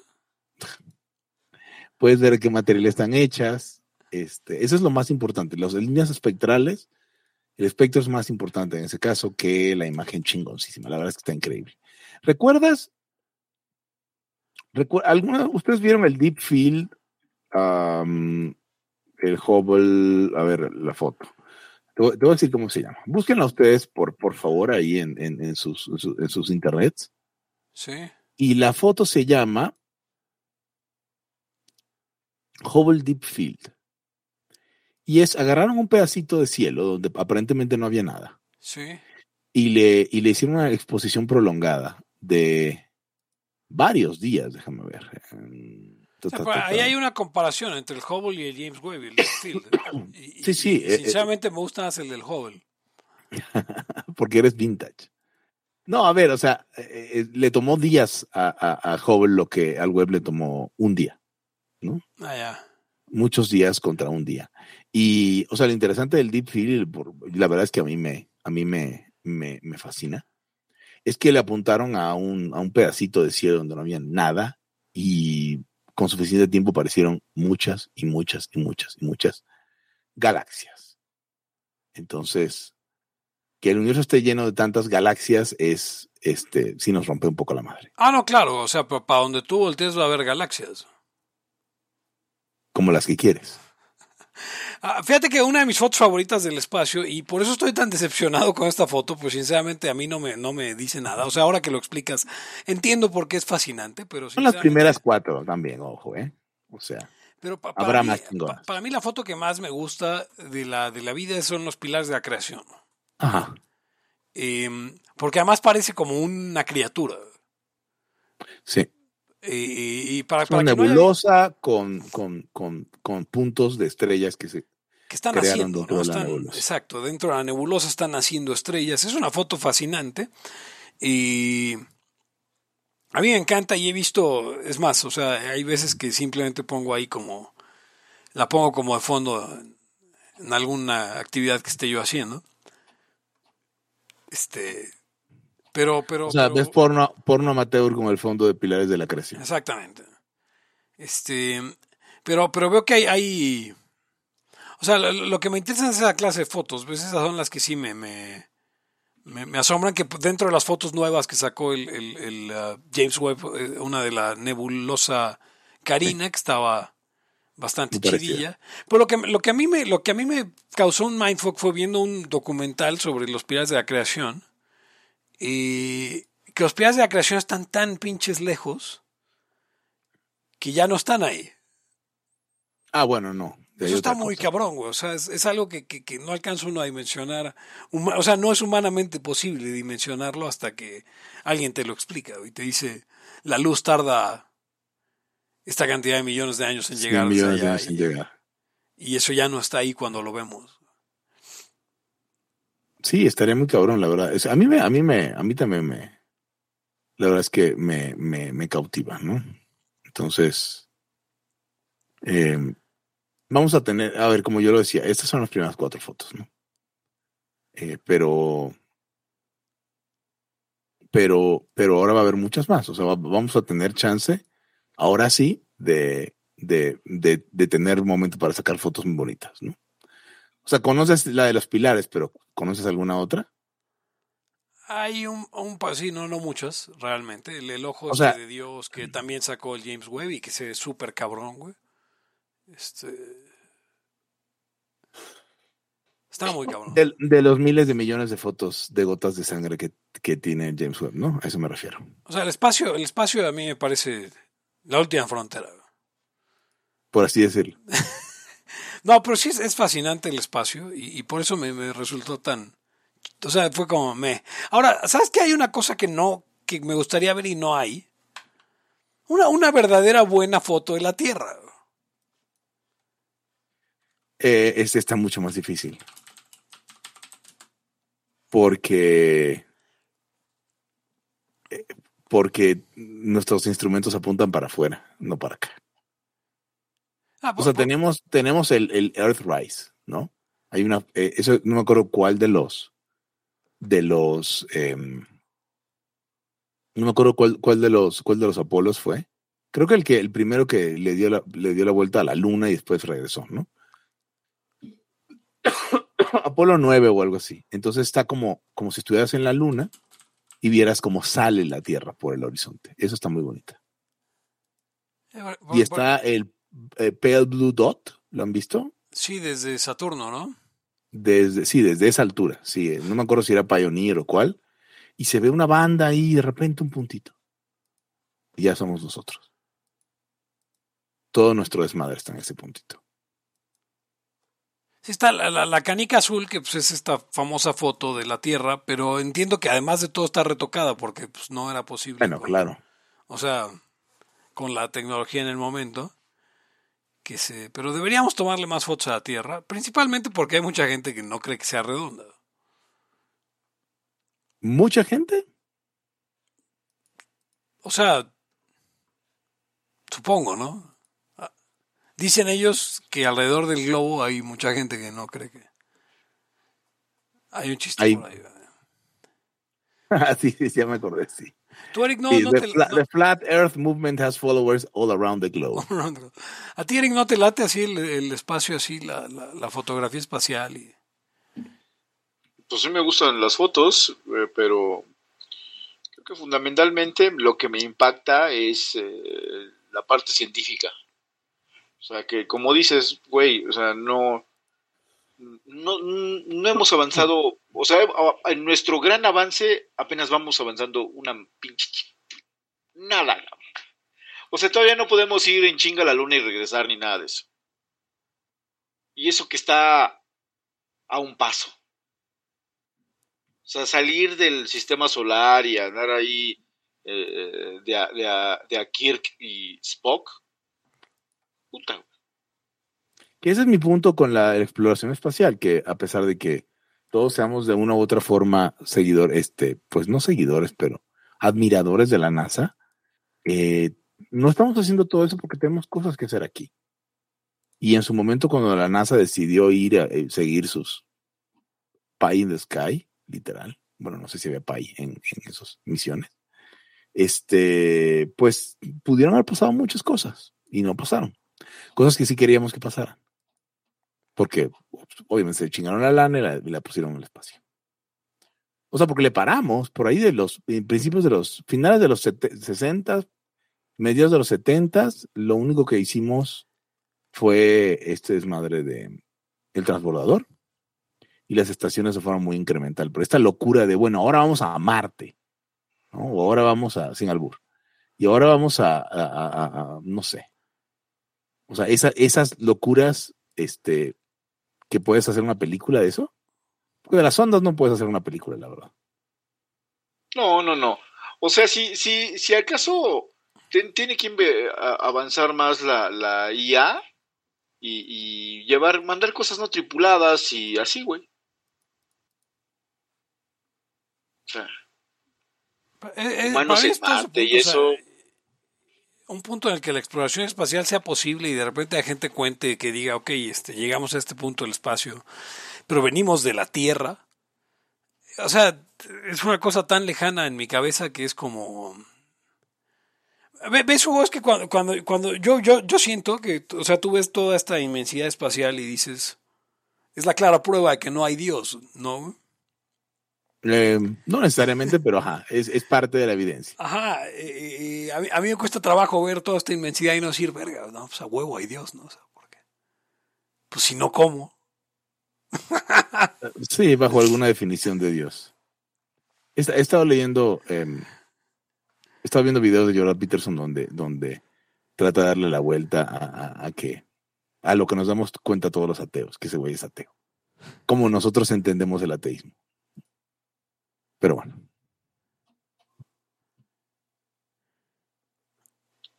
puedes ver qué material están hechas. Este, eso es lo más importante. Las líneas espectrales, el espectro es más importante en ese caso que la imagen chingoncísima. La verdad es que está increíble. ¿Recuerdas? recu- ¿Alguna, ¿Ustedes vieron el Deep Field? am, el Hubble, a ver, la foto. Te voy, te voy a decir cómo se llama. Búsquenla ustedes, por, por favor, ahí en, en- en sus, en sus- en sus internets. Sí. Y la foto se llama Hubble Deep Field. Y es, agarraron un pedacito de cielo donde aparentemente no había nada. Sí. Y le, y le hicieron una exposición prolongada de varios días, déjame ver. Pues, ahí hay una comparación entre el Hubble y el James Webb y el [COUGHS] Sí, sí, y eh, sinceramente me gusta más el del Hubble. [LAUGHS] Porque eres vintage. No, a ver, o sea, eh, eh, le tomó días a, a, a Hubble lo que al web le tomó un día. Ah, ya. muchos días contra un día. Y, o sea, lo interesante del Deep Field, la verdad es que a mí me, a mí me, me, me fascina, es que le apuntaron a un, a un pedacito de cielo donde no había nada y con suficiente tiempo aparecieron muchas y muchas y muchas y muchas galaxias. Entonces, que el universo esté lleno de tantas galaxias es, este, sí nos rompe un poco la madre. Ah, no, claro. O sea, para donde tú voltees va a haber galaxias. Como las que quieres. Ah, fíjate que una de mis fotos favoritas del espacio, y por eso estoy tan decepcionado con esta foto, pues sinceramente a mí no me, no me dice nada. O sea, ahora que lo explicas, entiendo por qué es fascinante, pero Son las primeras cuatro también, ojo, ¿eh? O sea. Pero pa- Habrá mí, más pa- para mí la foto que más me gusta de la, de la vida son los pilares de la creación. Ajá. Em, porque además parece como una criatura. Sí. Y, y para, Es para una que no haya- nebulosa con, con, con, con puntos de estrellas que se. que están crearon haciendo, dentro ¿no? de la Están- nebulosa. exacto, dentro de la nebulosa están naciendo estrellas. Es una foto fascinante y a mí me encanta y he visto, es más, o sea, hay veces que simplemente pongo ahí como, la pongo como de fondo en alguna actividad que esté yo haciendo. Este, pero, pero, O sea, pero- ves porno, porno amateur como el fondo de pilares de la creación. Exactamente. Este, pero, pero veo que hay, hay o sea, lo, lo que me interesa es esa clase de fotos, pues esas son las que sí me, me, me, me asombran que dentro de las fotos nuevas que sacó el, el, el, uh, James Webb, eh, una de la nebulosa Carina, que estaba bastante chidilla. Pero lo que, lo, que a mí me, lo que a mí me causó un mindfuck fue viendo un documental sobre los piratas de la creación. Y que los piratas de la creación están tan pinches lejos que ya no están ahí. Ah, bueno, no. Eso está muy cosa. cabrón, güey. O sea, es, es algo que, que- que no alcanza uno a dimensionar. Huma- o sea, no es humanamente posible dimensionarlo hasta que alguien te lo explica y te dice, la luz tarda esta cantidad de millones de años en llegar. millones de en llegar. y eso ya no está ahí cuando lo vemos. Sí, estaría muy cabrón, la verdad. A mí me, a mí me, a mí también me, la verdad es que me, me, me cautiva, ¿no? Entonces, eh, vamos a tener, a ver, como yo lo decía, estas son las primeras cuatro fotos, ¿no? Eh, pero, pero, pero ahora va a haber muchas más. O sea, va- vamos a tener chance, ahora sí, de, de, de, de tener momento para sacar fotos muy bonitas, ¿no? O sea, conoces la de los pilares, pero ¿conoces alguna otra? Hay un, un sí, no, no muchas, realmente. El, el ojo O sea- de Dios que también sacó el James Webb y que se ve súper cabrón, güey. Este... Está muy cabrón. De, de los miles de millones de fotos de gotas de sangre que, que tiene James Webb, ¿no? A eso me refiero. O sea, el espacio, el espacio a mí me parece la última frontera. Por así decirlo. [LAUGHS] No, pero sí es, fascinante el espacio y, por eso me, me resultó tan... O sea, fue como me... Ahora, ¿sabes que hay una cosa que no, que me gustaría ver y no hay? Una, una verdadera buena foto de la Tierra. Eh, este está mucho más difícil. Porque. eh, Porque nuestros instrumentos apuntan para afuera, no para acá. Ah, O sea, tenemos, tenemos el, el Earthrise, ¿no? Hay una, eh, eso no me acuerdo cuál de los, de los, em, no me acuerdo cuál, cuál de los, cuál de los Apolos fue. Creo que el que, el primero que le dio la, le dio la vuelta a la luna y después regresó, ¿no? [COUGHS] Apolo 9 o algo así. Entonces está como, como si estuvieras en la luna y vieras cómo sale la Tierra por el horizonte. Eso está muy bonita. eh, por- Y está el eh, Pale Blue Dot, ¿lo han visto? Sí, desde Saturno, ¿no? Desde, sí, desde esa altura. Sí, eh, no me acuerdo si era Pioneer o cuál. Y se ve una banda ahí y de repente un puntito. Y ya somos nosotros. Todo nuestro desmadre está en ese puntito. Sí está la, la- la canica azul, que pues, es esta famosa foto de la Tierra, pero entiendo que además de todo está retocada porque pues, no era posible. Bueno, claro. O sea, con la tecnología en el momento. Que se, pero deberíamos tomarle más fotos a la Tierra, principalmente porque hay mucha gente que no cree que sea redonda. Mucha gente. O sea, supongo, ¿no? Ah, Dicen ellos que alrededor del globo hay mucha gente que no cree que. Hay un chiste por ahí. ¿verdad? [LAUGHS] Ah, sí, sí, ya me acordé, sí. Tú, Eric, no, Sí, no the, te. fla- no- the Flat Earth Movement has followers all [LAUGHS] around the globe. A ti, Eric, ¿no te late así el, el espacio, así, la, la, la fotografía espacial? Y... Pues sí me gustan las fotos, eh, pero creo que fundamentalmente lo que me impacta es eh, la parte científica. O sea, que como dices, güey, o sea, no, no, no hemos avanzado, o sea, en nuestro gran avance apenas vamos avanzando una pinche... ch- Nada. O sea, todavía no podemos ir en chinga a la luna y regresar ni nada de eso. Y eso que está a un paso. O sea, salir del sistema solar y andar ahí eh, de, a, de, a, de a Kirk y Spock. Puta. Ese es mi punto con la exploración espacial, que a pesar de que todos seamos de una u otra forma seguidor, este, pues no seguidores, pero admiradores de la NASA, eh, no estamos haciendo todo eso porque tenemos cosas que hacer aquí. Y en su momento, cuando la NASA decidió ir a eh, seguir sus Pie in the Sky, literal, bueno, no sé si había Pie en, en esas misiones, este, pues pudieron haber pasado muchas cosas y no pasaron. Cosas que sí queríamos que pasaran. Porque obviamente se chingaron la lana y la, pusieron en el espacio. O sea, porque le paramos por ahí de los principios de los finales de los sete- 60, mediados de los 70, lo único que hicimos fue este desmadre de el transbordador. Y las estaciones se fueron muy incremental. Pero esta locura de, bueno, ahora vamos a Marte, ¿no? O ahora vamos a, sin albur. Y ahora vamos a, no sé. O sea, esa- esas locuras, este, que puedes hacer una película de eso. Porque de las ondas no puedes hacer una película, la verdad. No, no, no. O sea, si, si, si acaso ten- tiene que avanzar más la, la IA y, y llevar, mandar cosas no tripuladas y así, güey. O sea, Eh, eh, Humanos en es Marte y punto, o sea, eso. Un punto en el que la exploración espacial sea posible y de repente la gente cuente que diga, ok, este, llegamos a este punto del espacio, pero venimos de la Tierra. O sea, es una cosa tan lejana en mi cabeza que es como... Ve- ¿Ves, Hugo? Es que cuando, cuando, cuando yo, yo, yo siento que, o sea, tú ves toda esta inmensidad espacial y dices, es la clara prueba de que no hay Dios, ¿no? Eh, no necesariamente, pero ajá, es, es parte de la evidencia. Ajá, eh, eh, a, mí, a mí me cuesta trabajo ver toda esta inmensidad y no decir, verga, no, pues a huevo hay Dios, ¿no? O sea, ¿por qué? Pues si no, ¿cómo? [LAUGHS] Sí, bajo alguna definición de Dios. He, esta- he estado leyendo, eh, he estado viendo videos de Jordan Peterson donde, donde trata de darle la vuelta a, a- a que a lo que nos damos cuenta todos los ateos, que ese güey es ateo. Como nosotros entendemos el ateísmo. Pero bueno,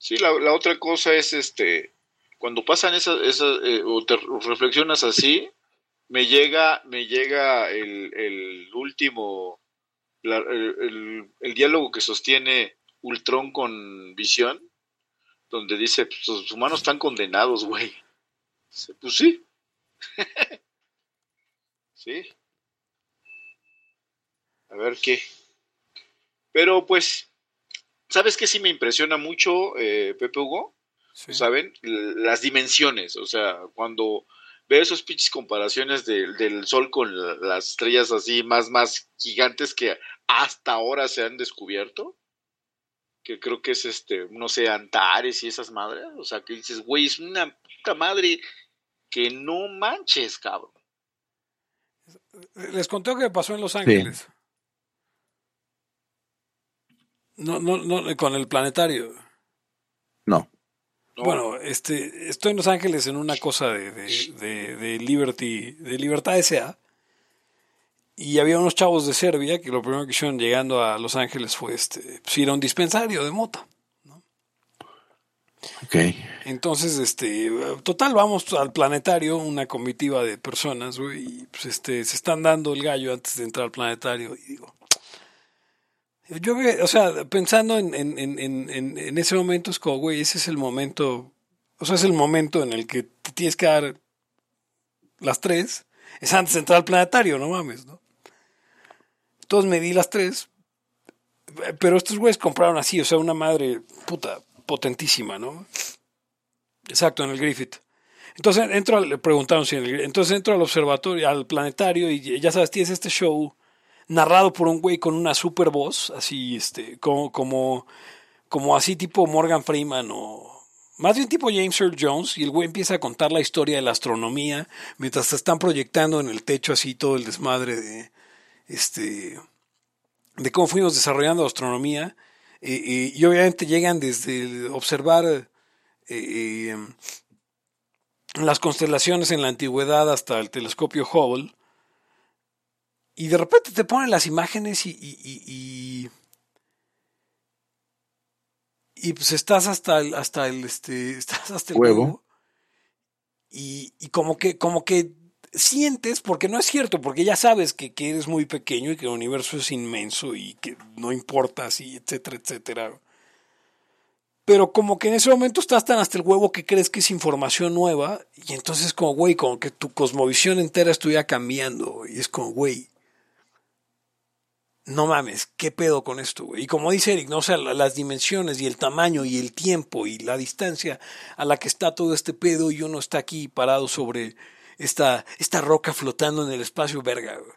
Sí, la, otra cosa es este, cuando pasan esas, eh, o te reflexionas así, me llega, me llega el, el último, el, diálogo que sostiene Ultron con Visión, donde dice, pues, los humanos están condenados, güey. Pues sí. [LAUGHS] sí. A ver qué. Pero pues, ¿sabes qué sí me impresiona mucho, eh, Pepe Hugo? Sí. ¿Saben? L- Las dimensiones, o sea, cuando veo esos pinches comparaciones del- del Sol con la- las estrellas así más, más gigantes que hasta ahora se han descubierto, que creo que es este, no sé, Antares y esas madres, o sea, que dices, güey, es una puta madre que no manches, cabrón. Les conté lo que pasó en Los Ángeles. No, no, no, con el planetario. no. No, Bueno, este, estoy en Los Ángeles en una cosa de, de, de, de Liberty, de Libertad S.A. Y había unos chavos de Serbia que lo primero que hicieron llegando a Los Ángeles fue este, pues, ir a un dispensario de mota. Ok. Entonces, este, total, vamos al planetario, una comitiva de personas, güey, y pues este, se están dando el gallo antes de entrar al planetario, y digo, yo, que, o sea, pensando en, en, en, en, ese momento, es como, güey, ese es el momento, o sea, es el momento en el que te tienes que dar las tres, es antes de entrar al planetario, no mames, ¿no? Entonces me di las tres, pero estos güeyes compraron así, o sea, una madre puta potentísima, ¿no? Exacto, en el Griffith. Entonces entro, al- preguntaron si en el, entonces entro al observatorio, al planetario y ya sabes, tienes este show narrado por un güey con una super voz, así, este, como, como, como así tipo Morgan Freeman o más bien tipo James Earl Jones y el güey empieza a contar la historia de la astronomía mientras se están proyectando en el techo así todo el desmadre de, este, de cómo fuimos desarrollando la astronomía eh, y obviamente llegan desde observar eh, eh, las constelaciones en la antigüedad hasta el telescopio Hubble y de repente te ponen las imágenes y, y, y, y, y, pues estás hasta el, hasta el, este, [LAUGHS] estás hasta el Huevo. huevo. Y, y como que, como que sientes, porque no es cierto, porque ya sabes que, que eres muy pequeño y que el universo es inmenso y que no importa así, etcétera, etcétera. Pero como que en ese momento estás tan hasta el huevo que crees que es información nueva y entonces como, güey, como que tu cosmovisión entera estuviera cambiando y es como, güey, no mames, ¿qué pedo con esto, güey? Y como dice Eric, ¿no? O sea, la- las dimensiones y el tamaño y el tiempo y la distancia a la que está todo este pedo y uno está aquí parado sobre esta, esta roca flotando en el espacio, verga, güey.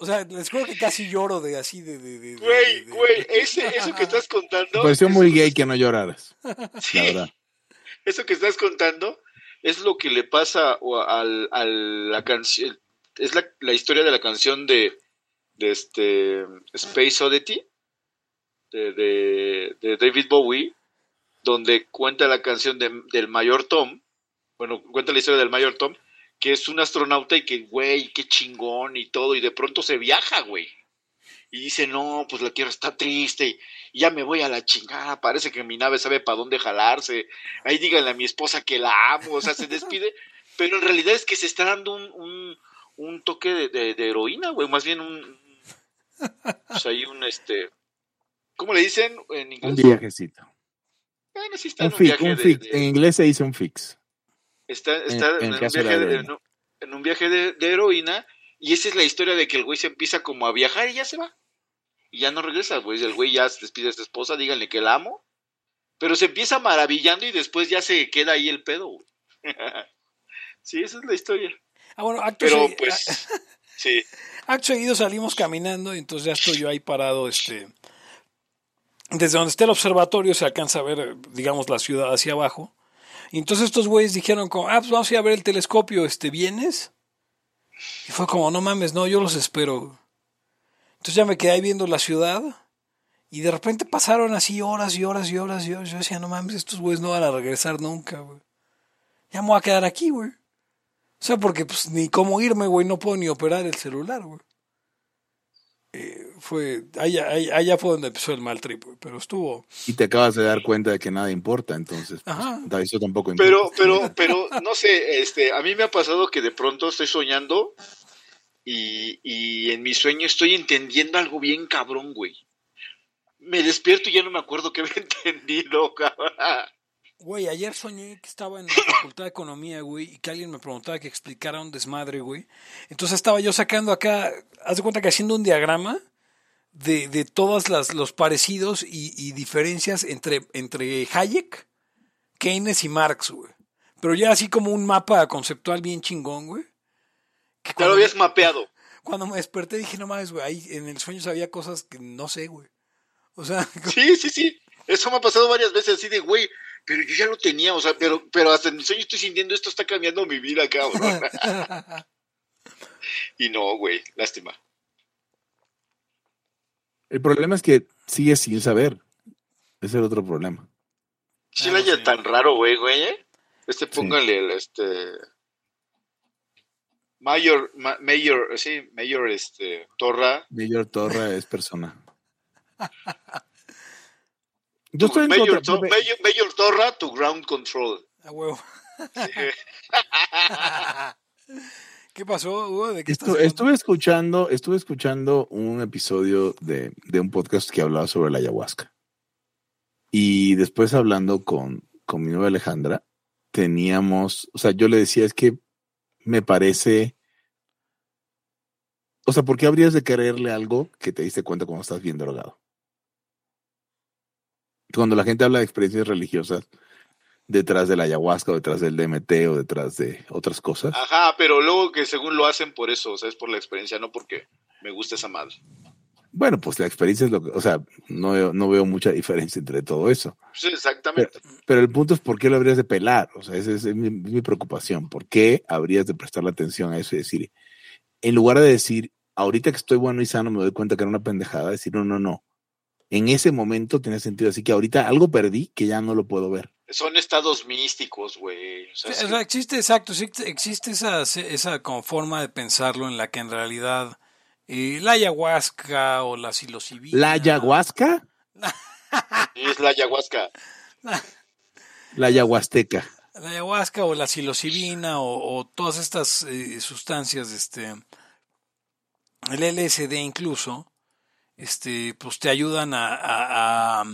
O sea, les juro que casi lloro de así de... de, de- Güey, de- güey, ese, eso que estás contando. Me pareció muy gay que no lloraras, Sí, [LAUGHS] la verdad. eso que estás contando es lo que le pasa o al, a la canción, es la, la historia de la canción de, de este Space Oddity de, de, David Bowie, donde cuenta la canción de- del mayor Tom, bueno, cuenta la historia del mayor Tom, que es un astronauta y que, güey, qué chingón y todo, y de pronto se viaja, güey. Y dice, no, pues la Tierra está triste y, ya me voy a la chingada, parece que mi nave sabe para dónde jalarse. Ahí díganle a mi esposa que la amo, o sea, se despide, [LAUGHS] pero en realidad es que se está dando un, un toque de, de- de heroína, güey, más bien un... Pues ahí un, este... ¿Cómo le dicen en inglés? Un viajecito. Bueno, sí está Un en un fix, viaje un de- fix. En inglés se dice un fix. Está, está en un viaje de, heroína. en un- viaje de, de heroína y esa es la historia de que el güey se empieza como a viajar y ya se va. Y ya no regresa, güey. El güey ya se despide de su esposa, díganle que la amo. Pero se empieza maravillando y después ya se queda ahí el pedo, güey. [LAUGHS] sí, esa es la historia. Ah, bueno, acto, Pero pues, sí. [LAUGHS] acto seguido salimos caminando y entonces ya estoy yo ahí parado, este... Desde donde está el observatorio se alcanza a ver, digamos, la ciudad hacia abajo. Y entonces estos güeyes dijeron como, ah, pues vamos a ir a ver el telescopio, este, ¿vienes? Y fue como, no mames, no, yo los espero. Entonces ya me quedé ahí viendo la ciudad y de repente pasaron así horas y horas y horas y horas. Yo decía, no mames, estos güeyes no van a regresar nunca, güey. Ya me voy a quedar aquí, güey. O sea, porque pues ni cómo irme, güey, no puedo ni operar el celular, güey. Eh, fue, allá, allá, allá fue donde empezó el mal trip, güey, pero estuvo... Y te acabas de dar cuenta de que nada importa, entonces. pues, Ajá. eso tampoco importa. Pero, pero, pero, no sé, este, a mí me ha pasado que de pronto estoy soñando y, y en mi sueño estoy entendiendo algo bien cabrón, güey. Me despierto y ya no me acuerdo qué había [LAUGHS] entendido, cabrón. Güey, ayer soñé que estaba en la facultad de economía, güey, y que alguien me preguntaba que explicara un desmadre, güey. Entonces estaba yo sacando acá, haz de cuenta que haciendo un diagrama de, de todas las, los parecidos y, y diferencias entre, entre Hayek, Keynes y Marx, güey. Pero ya así como un mapa conceptual bien chingón, güey. Que Ya lo habías mapeado. cuando me desperté dije, no mames, güey, ahí en el sueño sabía cosas que no sé, güey. O sea, [LAUGHS] Sí, sí, sí. Eso me ha pasado varias veces así de, güey, pero yo ya lo tenía, o sea, pero, pero hasta en el sueño estoy sintiendo esto está cambiando mi vida, cabrón. [LAUGHS] y no, güey, lástima. El problema es que sigues sin saber. Ese es el otro problema. Si Ah, no haya tan raro, güey, güey, ¿eh? Este, póngale el, este... Mayor, ma- Mayor, sí, Mayor, este, Torra. Mayor Torra es persona. [LAUGHS] Yo estoy en contra. Mayor, Mayor Torra to ground control. a huevo. [LAUGHS] ¿Qué pasó, Hugo? ¿De qué estás Estu- hablando? estuve escuchando, estuve escuchando un episodio de, de un podcast que hablaba sobre la ayahuasca. Y después hablando con, con mi novia Alejandra, teníamos, o sea, yo le decía, es que me parece, o sea, ¿por qué habrías de quererle algo que te diste cuenta cuando estás bien drogado? Cuando la gente habla de experiencias religiosas detrás de la ayahuasca o detrás del DMT o detrás de otras cosas. Ajá, pero luego que según lo hacen por eso, o sea, es por la experiencia, no porque me gusta esa madre. Bueno, pues la experiencia es lo que, o sea, no veo, no veo mucha diferencia entre todo eso. Sí, exactamente. Pero el punto es por qué lo habrías de pelar. O sea, esa es, mi, mi preocupación. ¿Por qué habrías de prestarle atención a eso y decir, en lugar de decir, ahorita que estoy bueno y sano me doy cuenta que era una pendejada, decir, no, no, no. En ese momento tiene sentido. Así que ahorita algo perdí que ya no lo puedo ver. Son estados místicos, güey. O sea, Sí, existe, exacto, sí, existe esa, esa como forma de pensarlo en la que en realidad eh, la ayahuasca o la psilocibina... ¿La ayahuasca? [LAUGHS] es la ayahuasca. La ayahuasteca. La ayahuasca o la psilocibina o, o todas estas eh, sustancias, este, el LSD incluso, este, pues te ayudan a, a- a,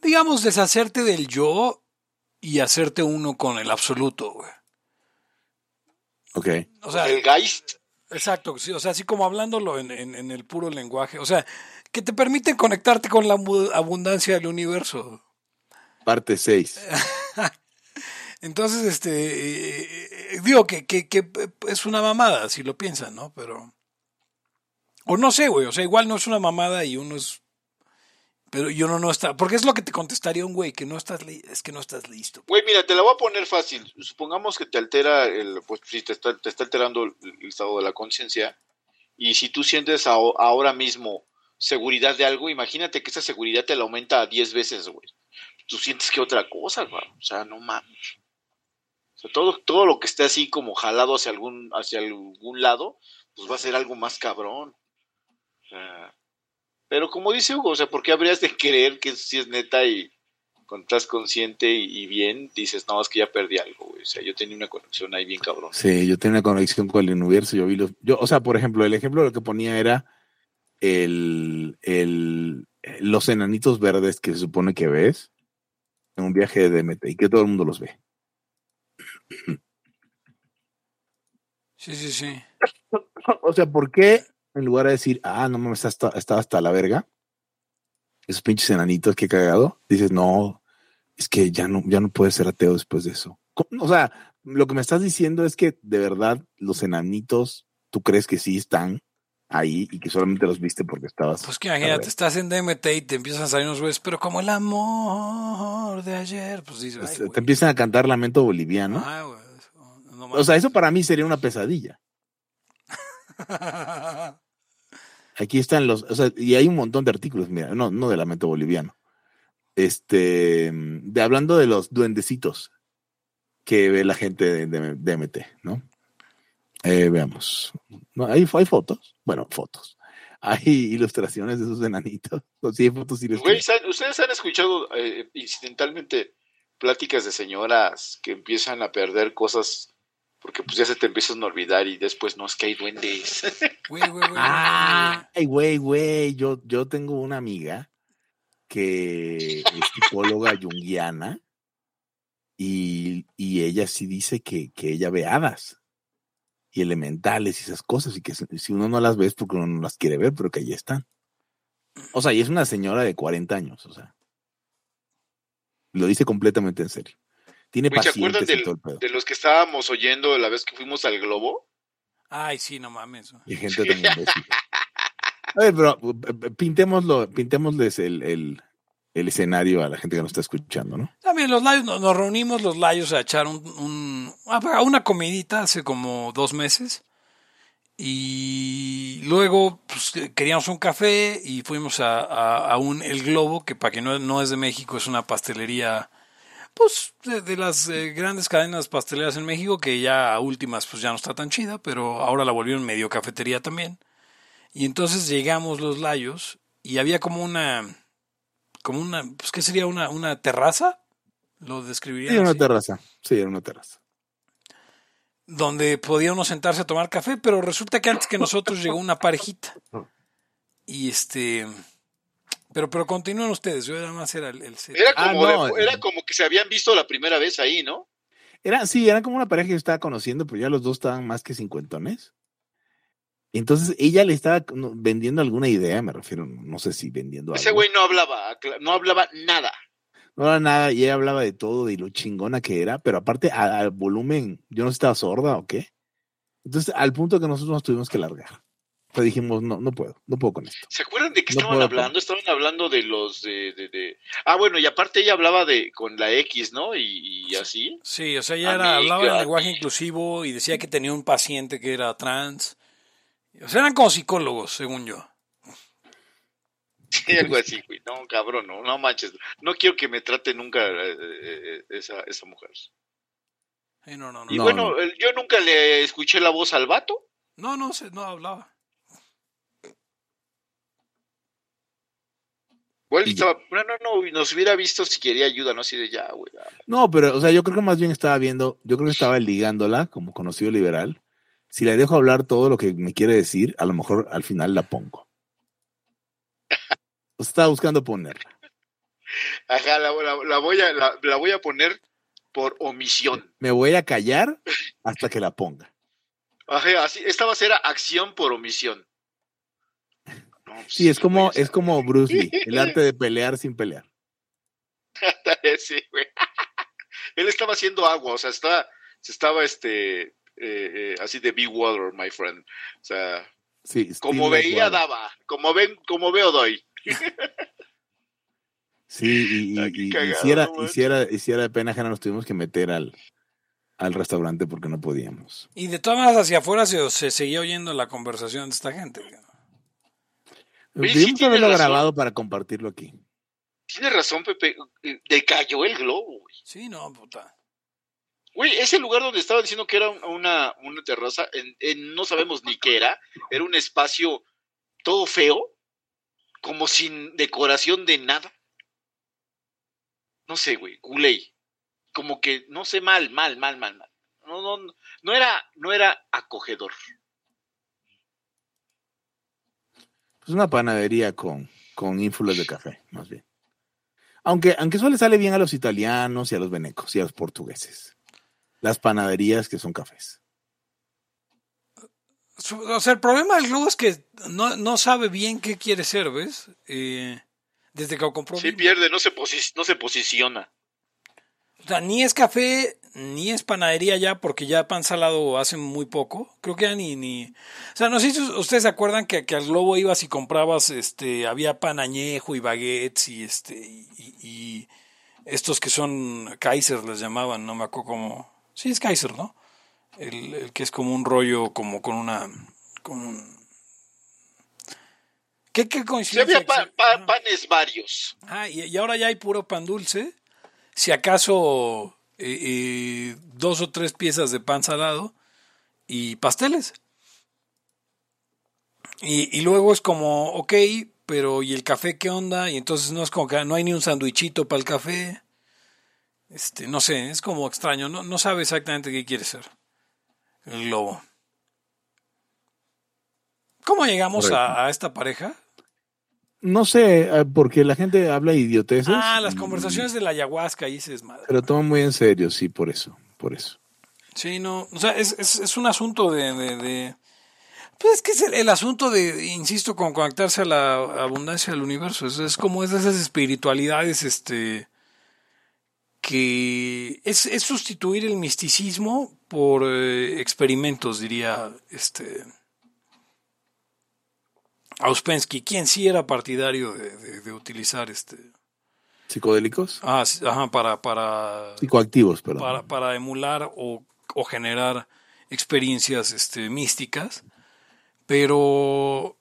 digamos, deshacerte del yo y hacerte uno con el absoluto, güey. Ok. O sea, el Geist. Exacto, sí, o sea, así como hablándolo en, en- en el puro lenguaje, o sea, que te permiten conectarte con la abu- abundancia del universo. Parte 6. [LAUGHS] Entonces, este, eh, eh, digo que, que, que es una mamada, si lo piensan, ¿no? Pero, o no sé, güey, o sea, igual no es una mamada y uno es, Pero yo no, no está. Porque es lo que te contestaría un güey, que no estás li- es que no estás listo. Güey, mira, te la voy a poner fácil. Supongamos que te altera, el, pues si te está, te está alterando el, estado de la conciencia, y si tú sientes aho- ahora mismo seguridad de algo, imagínate que esa seguridad te la aumenta a 10 veces, güey. Tú sientes que otra cosa, güey. O sea, no mames. O sea, todo, todo lo que esté así como jalado hacia algún, hacia algún lado, pues va a ser algo más cabrón. Pero como dice Hugo, o sea, ¿por qué habrías de creer que eso sí es neta y cuando estás consciente y, y bien, dices, no, es que ya perdí algo, güey. O sea, yo tenía una conexión ahí bien cabrón. Sí, yo tenía una conexión con el universo. Yo vi los. Yo, o sea, por ejemplo, el ejemplo de lo que ponía era el, el, los enanitos verdes que se supone que ves en un viaje de DMT y que todo el mundo los ve. Sí, sí, sí. [LAUGHS] O sea, ¿por qué en lugar de decir, ah, no mames, está, está hasta la verga, esos pinches enanitos que he cagado, dices, no, es que ya no, ya no puedes ser ateo después de eso. O sea, lo que me estás diciendo es que de verdad los enanitos, tú crees que sí están ahí y que solamente los viste porque estabas. Pues que imagínate, estás en DMT y te empiezan a salir unos güeyes, pero como el amor de ayer, pues dices, Pues, te empiezan a cantar lamento boliviano. Ah, no O sea, eso para mí sería una pesadilla. [LAUGHS] Aquí están los, o sea, y hay un montón de artículos, mira, no, no de lamento boliviano. Este, de hablando de los duendecitos que ve la gente de, de- de MT, ¿no? Eh, veamos. No, hay, hay fotos. Bueno, fotos. [LAUGHS] Hay ilustraciones de esos enanitos. [LAUGHS] Sí, hay fotos Güey, ¿saben- ¿ustedes han escuchado eh, incidentalmente pláticas de señoras que empiezan a perder cosas porque pues ya se te empiezan a olvidar y después no es que hay duendes? [LAUGHS] Güey, güey, güey, Ah, Ay, güey, güey. Yo, yo tengo una amiga que es psicóloga junguiana y, y ella sí dice que, que ella ve hadas y elementales y esas cosas y que si si uno no las ve es porque uno no las quiere ver, pero que ahí están. O sea, y es una señora de 40 años, o sea. Lo dice completamente en serio. Tiene Güey, ¿Se acuerdan del- de los que estábamos oyendo la vez que fuimos al globo? Ay, sí, no mames. Y gente tan imbécil. A ver, pero eh, pintémoslo, pintémosles el, el, el escenario a la gente que nos está escuchando, ¿no? También los layos, nos, nos reunimos los layos a echar un, un- a una comidita hace como dos meses. Y luego pues, queríamos un café y fuimos a, a- a un El Globo, que para que no, no es de México, es una pastelería, pues de, de las eh, grandes cadenas pasteleras en México, que ya a últimas pues ya no está tan chida, pero ahora la volvieron medio cafetería también. Y entonces llegamos los layos y había como una, como una, pues qué sería una, una terraza, lo Sí, describirían era una terraza. Sí, era una terraza. donde podía uno sentarse a tomar café, pero resulta que antes que nosotros llegó una parejita. [LAUGHS] Y este, pero pero continúen ustedes, yo nada más era el, el. Era Ah, como, no, de- era como que se habían visto la primera vez ahí, ¿no? Era, sí, era como una pareja que yo estaba conociendo, pero ya los dos estaban más que cincuentones. Entonces ella le estaba vendiendo alguna idea, me refiero, no sé si vendiendo Ese algo. güey no hablaba, no hablaba nada. No era nada, y ella hablaba de todo, de lo chingona que era, pero aparte al volumen, yo no sé si estaba sorda o qué. Entonces, al punto que nosotros nos tuvimos que largar. O sea, dijimos, no, no puedo, no puedo con esto. ¿Se acuerdan de qué No estaban hablando? Estaban hablando de los de, de, de- Ah, bueno, y aparte ella hablaba de con la X, ¿no? Y, y así. Sí, o sea, ella era, hablaba en lenguaje inclusivo y decía que tenía un paciente que era trans. O sea, eran como psicólogos, según yo. Sí, algo así, güey. No, cabrón, no, no manches. No quiero que me trate nunca eh, eh, esa, esa mujer. Sí, no, no, no. Y No, bueno, yo nunca le escuché la voz al vato. No, no, se- no hablaba. Y- estaba, no, no, no, nos hubiera visto si quería ayuda, no así de ya, güey. No, pero, o sea, yo creo que más bien estaba viendo, yo creo que estaba ligándola como conocido liberal. Si le dejo hablar todo lo que me quiere decir, a lo mejor al final la pongo. O sea, estaba buscando ponerla. Ajá, la, la- la voy a, la, la voy a poner por omisión. Me voy a callar hasta que la ponga. Ajá, así, esta va a ser acción por omisión. Sí, es como, es como Bruce Lee, el arte de [LAUGHS] pelear sin pelear. sí, güey. [LAUGHS] Él estaba haciendo agua, o sea, estaba, se estaba este, eh, eh, así de be water, my friend. O sea, Sí, como Steve veía, daba. Como ven, como veo, doy. Sí, y, y, Ah, y- y cagado, si era, no y manches. si era- y si era de pena ajena, nos tuvimos que meter al, al restaurante porque no podíamos. Y de todas maneras hacia afuera se, se seguía oyendo la conversación de esta gente. Oye, sí Debimos tiene haberlo razón. grabado para compartirlo aquí. Tienes razón, Pepe. eh, Decayó el globo, güey. Sí, no, puta. Güey, ese lugar donde estaba diciendo que era un- una, una terraza, en, en- no sabemos ni qué era, era un espacio todo feo, como sin decoración de nada. No sé, güey, culé. Como que, no sé, mal, mal, mal, mal, mal. No, no, no, no era, no era acogedor. Es una panadería con, con ínfulas de café, más bien. Aunque, aunque eso le sale bien a los italianos y a los venecos y a los portugueses. Las panaderías que son cafés. O sea, el problema del globo es que no, no sabe bien qué quiere ser, ¿ves? Eh, desde que lo compró. Sí pierde, no se, posi- no se posiciona. O sea, ni es café, ni es panadería ya, porque ya pan salado hace muy poco. Creo que ya ni, ni... O sea, no sé si ustedes se acuerdan que, que al Globo ibas y comprabas, este, había pan añejo y baguettes y este, y, estos que son Kaiser les llamaban, no me acuerdo cómo... Sí, es Kaiser, ¿no? El, el que es como un rollo, como con una... Con un... ¿Qué, qué Sí, coincidencia? había pa- que- pa- Ajá. panes varios. Ah, y, y ahora ya hay puro pan dulce. Si acaso eh, dos o tres piezas de pan salado y pasteles. Y, y luego es como, ok, pero ¿y el café qué onda? Y entonces no es como que no hay ni un sandwichito para el café. Este, no sé, es como extraño. No, no sabe exactamente qué quiere ser el globo. ¿Cómo llegamos a, a esta pareja? No sé, eh, porque la gente habla idioteces. Ah, las conversaciones de la ayahuasca y se desmadre. Pero toman muy en serio, sí, por eso, por eso. Sí, no, o sea, es, es, es un asunto de, de, de- Pues es que es el, el asunto de, insisto, con conectarse a la abundancia del universo. Es, es como es de esas espiritualidades, este, que es, es sustituir el misticismo por eh, experimentos, diría, este, Auspensky, quien sí era partidario de, de- de utilizar, este, ¿Psicodélicos? ah, sí, ajá, para, para, Psicoactivos, perdón. para, para emular o, o generar experiencias este, místicas, pero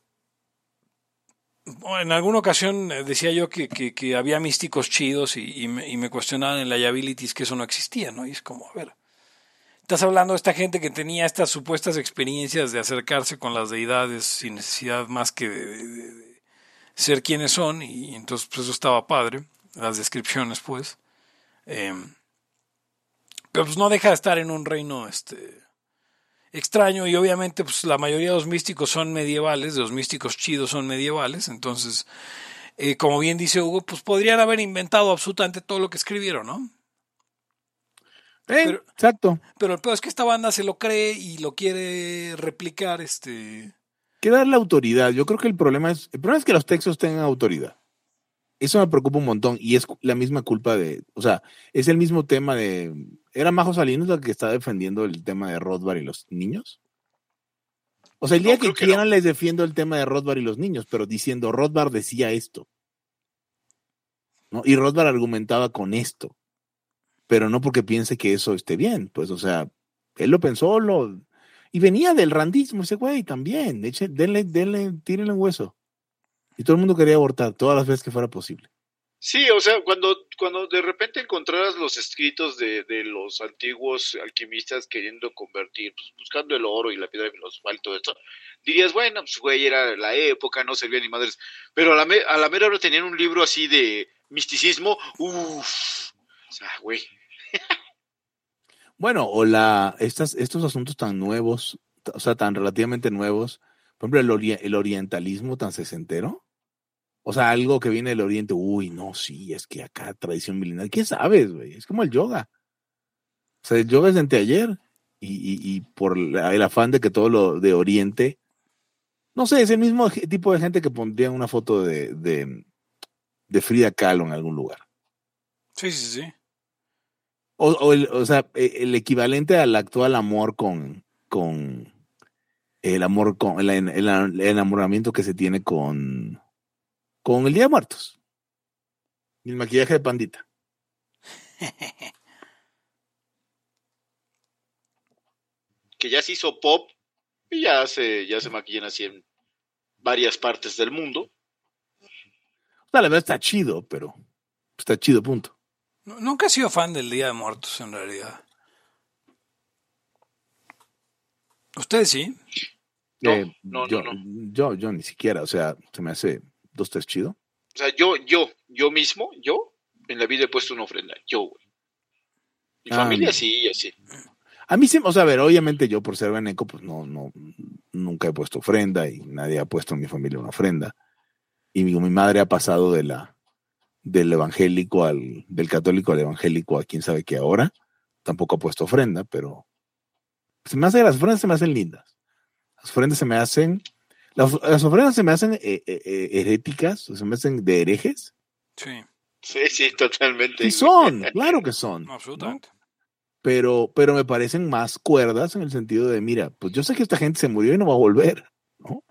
en alguna ocasión eh, decía yo que, que- que había místicos chidos y, y me, y me cuestionaban en la liabilities que eso no existía, ¿no? Y es como, a ver, estás hablando de esta gente que tenía estas supuestas experiencias de acercarse con las deidades sin necesidad más que de, ser quienes son, y entonces pues eso estaba padre, las descripciones pues. Em, pero pues no deja de estar en un reino este extraño y obviamente pues la mayoría de los místicos son medievales, de los místicos chidos son medievales, entonces eh, como bien dice Hugo, pues podrían haber inventado absolutamente todo lo que escribieron, ¿no? Eh, pero- exacto. Pero el peor es que esta banda se lo cree y lo quiere replicar, este... que darle autoridad. Yo creo que el problema es, el problema es que los textos tengan autoridad. Eso me preocupa un montón y es la misma culpa de, o sea, es el mismo tema de, ¿era Majo Salinas la que está defendiendo el tema de Rothbard y los niños? O sea, el No, día que quieran no. les defiendo el tema de Rothbard y los niños, pero diciendo Rothbard decía esto. ¿no? Y Rothbard argumentaba con esto, pero no porque piense que eso esté bien, pues, o sea, él lo pensó, lo, y venía del randismo ese güey también. Eche, denle, denle, tírenle un hueso. Y todo el mundo quería abortar todas las veces que fuera posible. Sí, o sea, cuando, cuando de repente encontraras los escritos de, de los antiguos alquimistas queriendo convertir, pues, buscando el oro y la piedra filosofal y todo eso, dirías, bueno, pues güey, era la época, no servía ni madres. Pero a la, me- a la mera hora tenían un libro así de misticismo, uff, o sea, güey. Bueno, o la, estas, estos asuntos tan nuevos, o sea, tan relativamente nuevos, por ejemplo, el, el orientalismo tan sesentero. O sea, algo que viene del oriente, uy, no, sí, es que acá tradición milenaria. ¿Qué sabes, güey? Es como el yoga. O sea, el yoga es de anteayer y, y, por el afán de que todo lo de oriente, no sé, es el mismo tipo de gente que pondría una foto de, de, de Frida Kahlo en algún lugar. Sí, sí, sí. O, o, el, o sea, e- el equivalente al actual amor con, con el amor con el, en- el- el enamoramiento que se tiene con, con el Día de Muertos. Y el maquillaje de pandita. [LAUGHS] Que ya se hizo pop y ya se, ya se maquillan así en varias partes del mundo. La verdad está chido, pero está chido, punto. Nu- Nunca he sido fan del Día de Muertos, en realidad. ¿Ustedes sí? No, Eh, no, yo, no, no. Yo, yo ni siquiera, o sea, se me hace dos, tres chido. O sea, yo, yo, yo mismo, yo, en la vida he puesto una ofrenda. Yo, güey. Mi Ah, familia mira. sí, así. A mí sí, o sea, a ver, obviamente yo por ser veneco, pues no, no, nunca he puesto ofrenda y nadie ha puesto en mi familia una ofrenda. Y mi, mi madre ha pasado de la, del evangélico al, del católico al evangélico a quién sabe qué ahora. Tampoco ha puesto ofrenda, pero se me hace, las ofrendas se me hacen lindas. Las ofrendas se me hacen, las, las ofrendas se me hacen eh, eh, eh, heréticas, se me hacen de herejes. Sí, Sí, sí, totalmente. Y son, claro que son. ¿no? absolutamente. pero, pero me parecen más cuerdas en el sentido de, mira, pues yo sé que esta gente se murió y no va a volver, ¿no?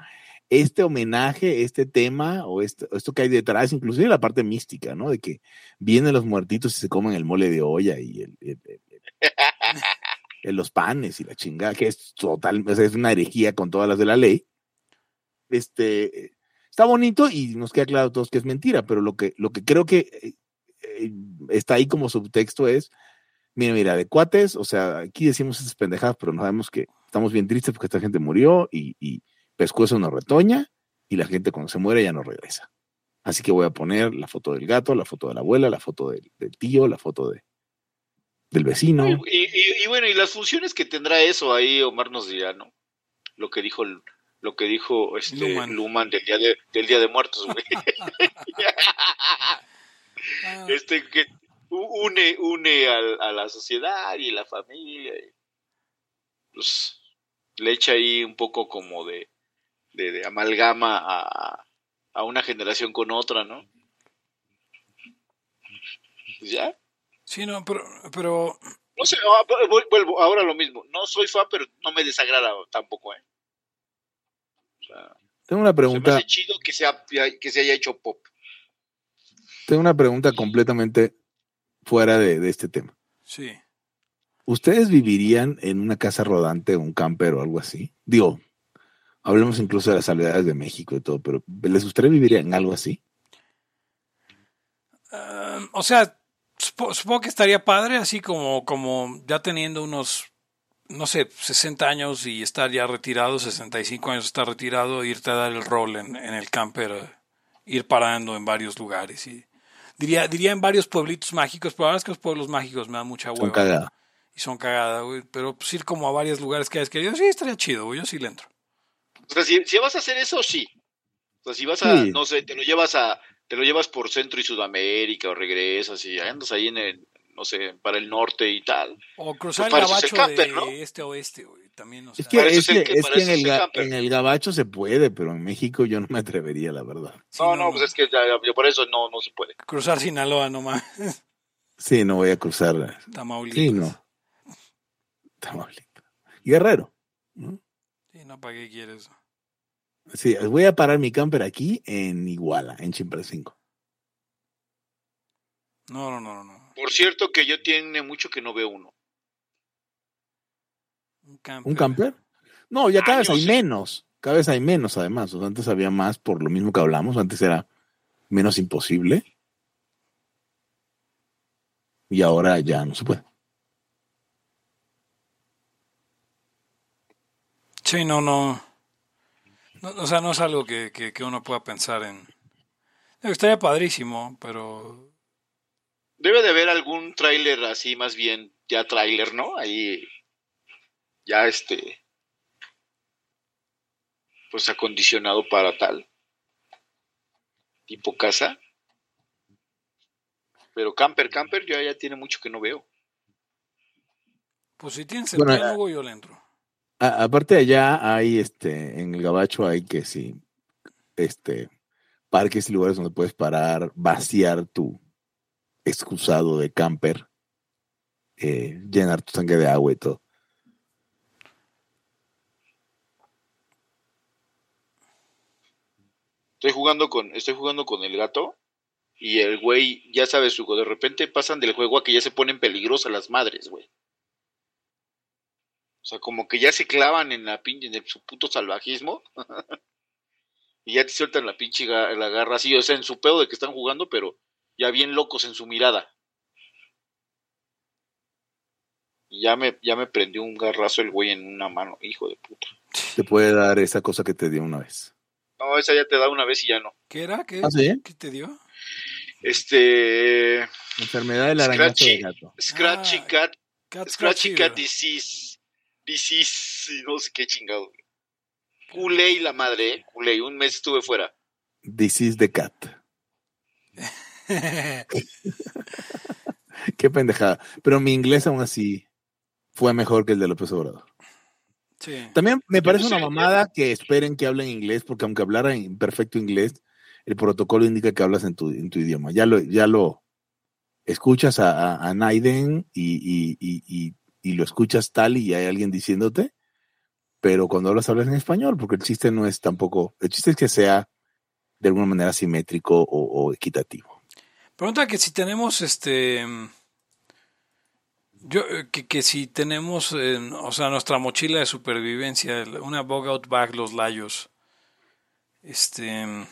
Este homenaje, este tema o esto, esto que hay detrás, inclusive la parte mística, ¿no? De que vienen los muertitos y se comen el mole de olla y [LAUGHS] el, los panes y la chingada, que es total, o sea, es una herejía con todas las de la ley. Este, está bonito y nos queda claro a todos que es mentira, pero lo que, lo que creo que eh, eh, está ahí como subtexto es, Mira, mira, de cuates, o sea, aquí decimos esas pendejadas, pero no sabemos que estamos bien tristes porque esta gente murió y, y pescuezo nos retoña y la gente cuando se muere ya no regresa. Así que voy a poner la foto del gato, la foto de la abuela, la foto del, del tío, la foto de, del vecino. Y, y- y bueno, y las funciones que tendrá eso ahí, Omar nos dirá, ¿no? Lo que dijo lo que dijo este. Luman, del día de del día de muertos, güey. [LAUGHS] [LAUGHS] Este que une une a la sociedad y la familia y, pues le echa ahí un poco como de, de, de amalgama a, a una generación con otra, ¿no? Pues ya. sí, no, pero, pero No sé, ah, vu- vuelvo ahora lo mismo. No soy fan, pero no me desagrada tampoco, ¿eh? O sea, Tengo una se me pregunta, hace chido que, sea, que se haya hecho pop. tengo una pregunta completamente fuera de, de este tema. sí. ¿Ustedes vivirían en una casa rodante o un camper o algo así? Digo, hablemos incluso de las salvedades de México y todo, pero ¿les gustaría vivir en algo así? Ah, o sea, supo- supongo que estaría padre, así como, como ya teniendo unos, no sé, 60 años y estar ya retirado, 65 años estar retirado, irte a dar el rol en, en el camper, ir parando en varios lugares. Y diría, diría en varios pueblitos mágicos, pero la verdad es que los pueblos mágicos me dan mucha Son hueva. cagada. Y son cagada, güey. Pero pues ir como a varios lugares que hayas querido, sí, estaría chido, güey. Yo sí le entro. O sea, si, si vas a hacer eso, sí. O sea, si vas a, Sí. no sé, te lo llevas a, te lo llevas por Centro y Sudamérica o regresas y andas ahí en el, no sé, para el norte y tal. O cruzar Pues el gabacho camper, de ¿no? este a oeste, güey. También, o Es sea, que, es que, que- es que en, el ga- en el gabacho se puede, pero en México yo no me atrevería, la verdad. sí, no, no, pues es que ya, yo por eso no, no se puede. cruzar Sinaloa nomás. [LAUGHS] Sí, no voy a cruzar. Tamaulipas. Sí, no. Tamaulipas. Guerrero. ¿no? Sí, no, ¿para qué quieres? Sí, voy a parar mi camper aquí en Iguala, en Chimprecinco. No, no, no, no. Por cierto que yo tiene mucho que no veo uno. Un camper. ¿Un camper? No, ya cada vez hay menos. Cada vez hay menos, además. O sea, antes había más por lo mismo que hablamos. Antes era menos imposible. Y ahora ya no se puede. Sí, no, no. No, O sea, no es algo que, que, que uno pueda pensar en. Estaría padrísimo, pero. Debe de haber algún tráiler así, más bien, ya tráiler, ¿no? Ahí, ya este, pues acondicionado para tal, tipo casa. Pero camper, camper, yo ya tiene mucho que no veo. Pues si tienes el Bueno, diálogo, yo le entro. A- aparte allá hay este, en el Gabacho hay que sí, este, parques y lugares donde puedes parar, vaciar tu excusado de camper, eh, llenar tu tanque de agua y todo. Estoy jugando con, estoy jugando con el gato Y el güey, ya sabes, Hugo, de repente pasan del juego a que ya se ponen peligrosas las madres, güey. O sea, como que ya se clavan en la pinche, en el, su puto salvajismo. [LAUGHS] y ya te sueltan la pinche ga- la garra así, o sea, en su pedo de que están jugando, pero ya bien locos en su mirada. Y ya me, ya me prendió un garrazo el güey en una mano, hijo de puta. Te puede dar esa cosa que te dio una vez. No, esa ya te da una vez y ya no. ¿Qué era? ¿Qué, ¿Ah, sí? ¿Qué te dio? Este. Enfermedad del arañazo de Scratchy. gato. Scratchy Ah, Cat. Cat Scratchy Scratchy. Cat Disease. Disease. y No sé qué chingado. Culé y la madre, ¿eh? Culé. Un mes estuve fuera. This is the cat. [LAUGHS] Qué pendejada. Pero mi inglés aún así fue mejor que el de López Obrador. sí. También me parece una mamada que esperen que hablen inglés, porque aunque hablara en perfecto inglés, el protocolo indica que hablas en tu, en tu idioma. Ya lo, ya lo escuchas a, a, a Naiden y, y, y, y, y lo escuchas tal y hay alguien diciéndote, pero cuando hablas, hablas en español, porque el chiste no es tampoco, el chiste es que sea de alguna manera simétrico o, equitativo. Pregunta que si tenemos este. Yo, eh, que, que si tenemos, eh, o sea, nuestra mochila de supervivencia, una bug out bag, los layos. Este.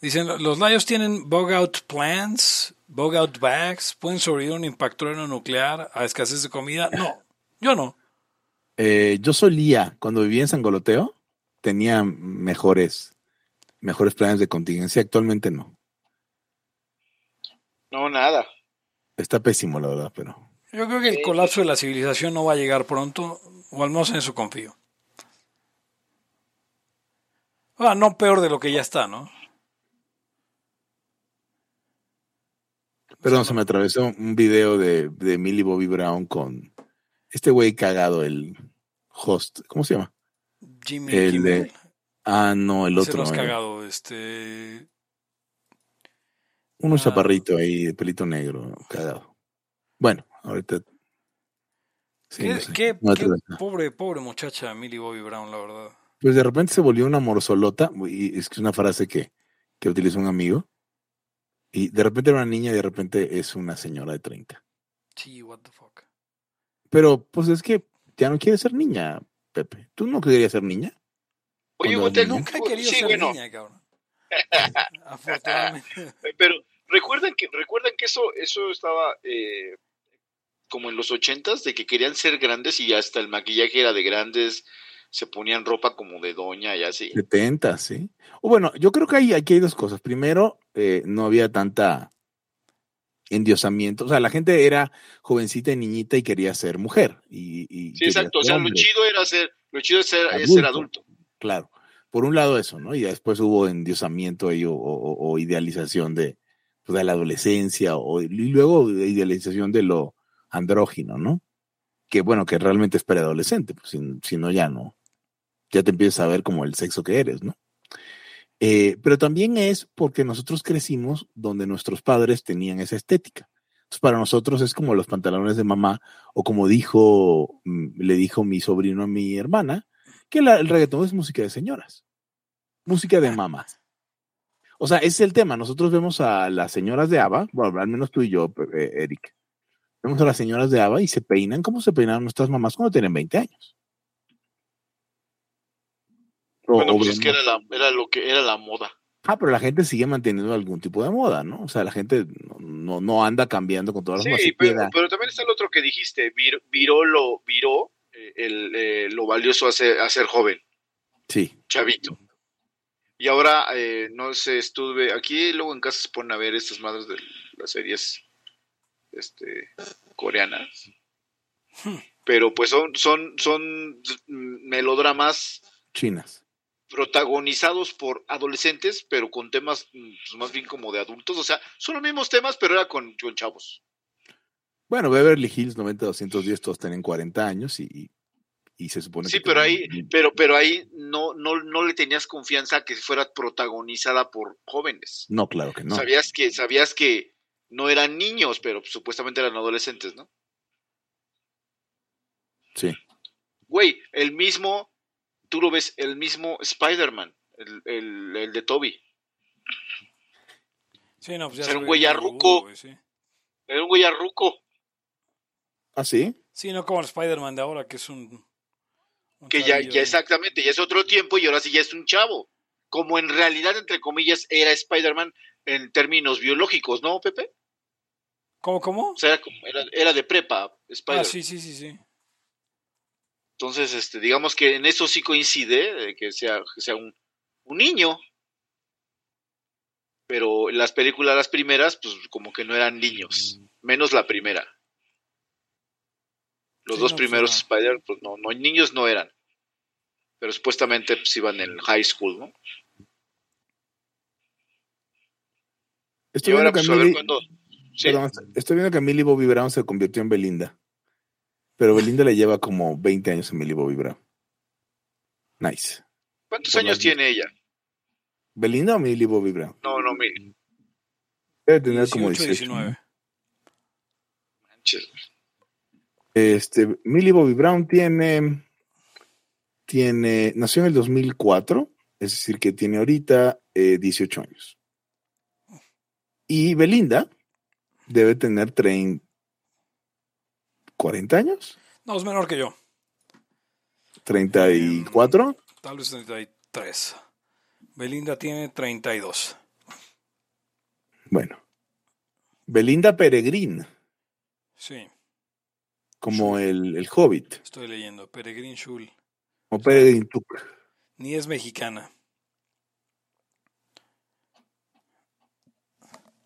Dicen, los layos tienen bug out plans, bug out bags, pueden sobrevivir a un impacto nuclear, a escasez de comida. No, yo no. Eh, yo solía, cuando vivía en Sangoloteo, tenía mejores, mejores planes de contingencia. Actualmente no. No, nada. Está pésimo, la verdad, pero. Yo creo que el colapso de la civilización no va a llegar pronto, o al menos en eso confío. Ah, no peor de lo que ya está, ¿no? Perdón, se me atravesó un video de, de Millie Bobby Brown con este güey cagado, el host. ¿Cómo se llama? Jimmy El de- Ah, no, el otro. lo has eh, cagado, este... Uno Ah. chaparrito ahí, de pelito negro, cagado. Bueno, ahorita. Sí, qué no sé. qué- No qué atravesó. pobre, pobre muchacha Millie Bobby Brown, la verdad. Pues de repente se volvió una morsolota, y es que es una frase que, que utilizó un amigo. Y de repente era una niña y de repente es una señora de 30. Sí, what the fuck. Pero pues es que ya no quiere ser niña, Pepe. ¿Tú no querías ser niña? Oye, niño. Nunca he querido sí, ser bueno, niña, cabrón. [LAUGHS] Afortunadamente. pero recuerdan que recuerdan que eso eso estaba eh, como en los ochentas de que querían ser grandes y hasta el maquillaje era de grandes, se ponían ropa como de doña y así. 70, sí. O bueno, yo creo que hay, aquí hay dos cosas. Primero, eh, no había tanta endiosamiento. O sea, la gente era jovencita y niñita y quería ser mujer. Y, y Sí, exacto. O sea, lo chido era ser, lo chido es ser, es ser Adulto. adulto. Claro. Por un lado eso, ¿no? Y después hubo endiosamiento ahí o, o- o idealización de, pues, de la adolescencia o, y luego idealización de lo andrógino, ¿no? Que bueno, que realmente es preadolescente, pues si, no ya no, ya te empiezas a ver como el sexo que eres, ¿no? Eh, pero también es porque nosotros crecimos donde nuestros padres tenían esa estética. Entonces, para nosotros es como los pantalones de mamá, o como dijo, mm, le dijo mi sobrino a mi hermana, que el reggaetón es música de señoras, música de mamás. O sea, ese es el tema. Nosotros vemos a las señoras de ABBA, bueno, al menos tú y yo, eh, Eric. Vemos a las señoras de ABBA y se peinan como se peinaban nuestras mamás cuando tienen 20 años. Bueno, o pues es que era, la, era lo que era la moda. Ah, pero la gente sigue manteniendo algún tipo de moda, ¿no? O sea, la gente no, no, anda cambiando con todas las. Sí, pero, pero también está el otro que dijiste, vir- viró lo, viró eh, el, eh, lo valioso a ser, a ser joven, Sí, chavito. Y ahora, eh, no sé, estuve, aquí luego en casa se ponen a ver estas madres de las series este, coreanas. Hmm. Pero pues son, son, son melodramas chinas. protagonizados por adolescentes, pero con temas pues, más bien como de adultos. O sea, son los mismos temas, pero era con, con chavos. Bueno, Beverly Hills 90-210 todos tienen 40 años y, y se supone Sí, que... pero ahí, pero, pero ahí no, no, no le tenías confianza que fuera protagonizada por jóvenes. No, claro que no. Sabías que, sabías que no eran niños, pero supuestamente eran adolescentes, ¿no? Sí. Güey, el mismo, tú lo ves, el mismo Spider-Man, el, el, el de Toby. Sí, no, pues ya Ser se un güey arruco. sí. Era un güey arruco. ¿Ah, sí? Sí, no como el Spider-Man de ahora, que es un. un Que ya, ya exactamente, ya es otro tiempo y ahora sí ya es un chavo. Como en realidad, entre comillas, era Spider-Man en términos biológicos, ¿no, Pepe? ¿Cómo, cómo? O sea, era, como- era, era de prepa, Spider. Ah, sí, sí, sí, sí. Entonces, este, digamos que en eso sí coincide, de que sea, que sea un, un niño. Pero las películas, las primeras, pues como que no eran niños. Menos la primera. Los Sí, dos no, pues, primeros era- Spider, pues no, no, niños no eran. Pero supuestamente pues iban en high school, ¿no? Estoy y ahora, pues a ver cuándo. Sí. perdón, estoy viendo que Millie Bobby Brown se convirtió en Belinda. Pero Belinda le lleva como 20 años a Millie Bobby Brown. Nice. ¿Cuántos por años tiene ella? ¿Belinda o Millie Bobby Brown? No, no, mil. Debe tener como 18, 18. 19. manches. Este, Millie Bobby Brown tiene, tiene, nació en el 2004, es decir, que tiene ahorita eh, 18 años. Y Belinda debe tener 30, 40 años, No, es menor que yo. 34. Tal vez 33. Belinda tiene 32. Bueno, Belinda Peregrín, Sí, como el, el Hobbit, estoy leyendo. Peregrin Schul. o Peregrín Tuk. Ni es mexicana.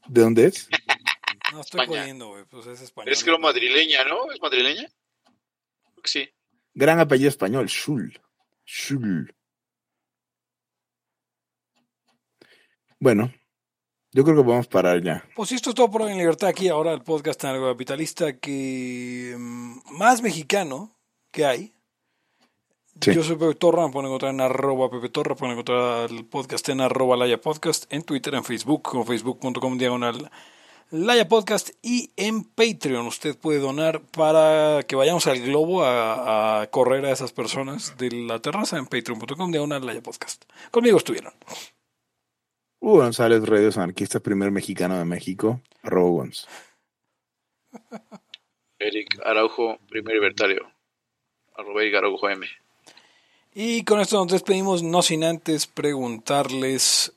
¿De dónde es? No, estoy España. jodiendo, güey. Pues es español. Es creo madrileña, ¿no? ¿Es madrileña? Creo que sí. Gran apellido español, Schul. Schul. Bueno, yo creo que vamos a parar ya. Pues esto es todo por hoy en Libertad. Aquí ahora el podcast capitalista que mm, más mexicano que hay. Sí. Yo soy Pepe Torra, me pueden encontrar en arroba Pepe Torra, pueden encontrar el podcast en arroba Laya Podcast, en Twitter, en Facebook, como facebook.com diagonal Laya Podcast y en Patreon. Usted puede donar para que vayamos al globo a, a correr a esas personas de la terraza en patreon.com diagonal Laya Podcast. Conmigo estuvieron. Hugo González, Radio Anarquista, primer mexicano de México, arroba. [LAUGHS] Eric Araujo, primer libertario. Arroba Eric Araujo M. Y con esto nos despedimos, no sin antes preguntarles,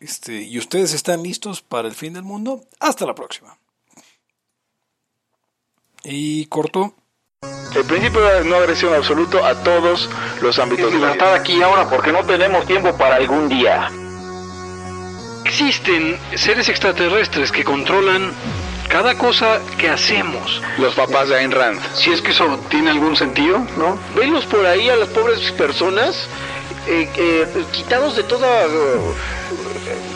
este, ¿y ustedes están listos para el fin del mundo? Hasta la próxima. Y corto. El principio de no agresión absoluto a todos los ámbitos de la vida. aquí ahora porque no tenemos tiempo para algún día. Existen seres extraterrestres que controlan cada cosa que hacemos. Los papás de Ayn Rand. Si es que eso tiene algún sentido, ¿no? Venlos por ahí a las pobres personas eh, eh, quitados de toda eh, Okay.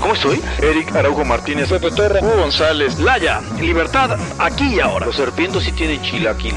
¿Cómo estoy? Eric Araujo Martínez, Pepe Torra, Hugo González, Laya, libertad, aquí y ahora. Los serpientes sí tienen chilaquil.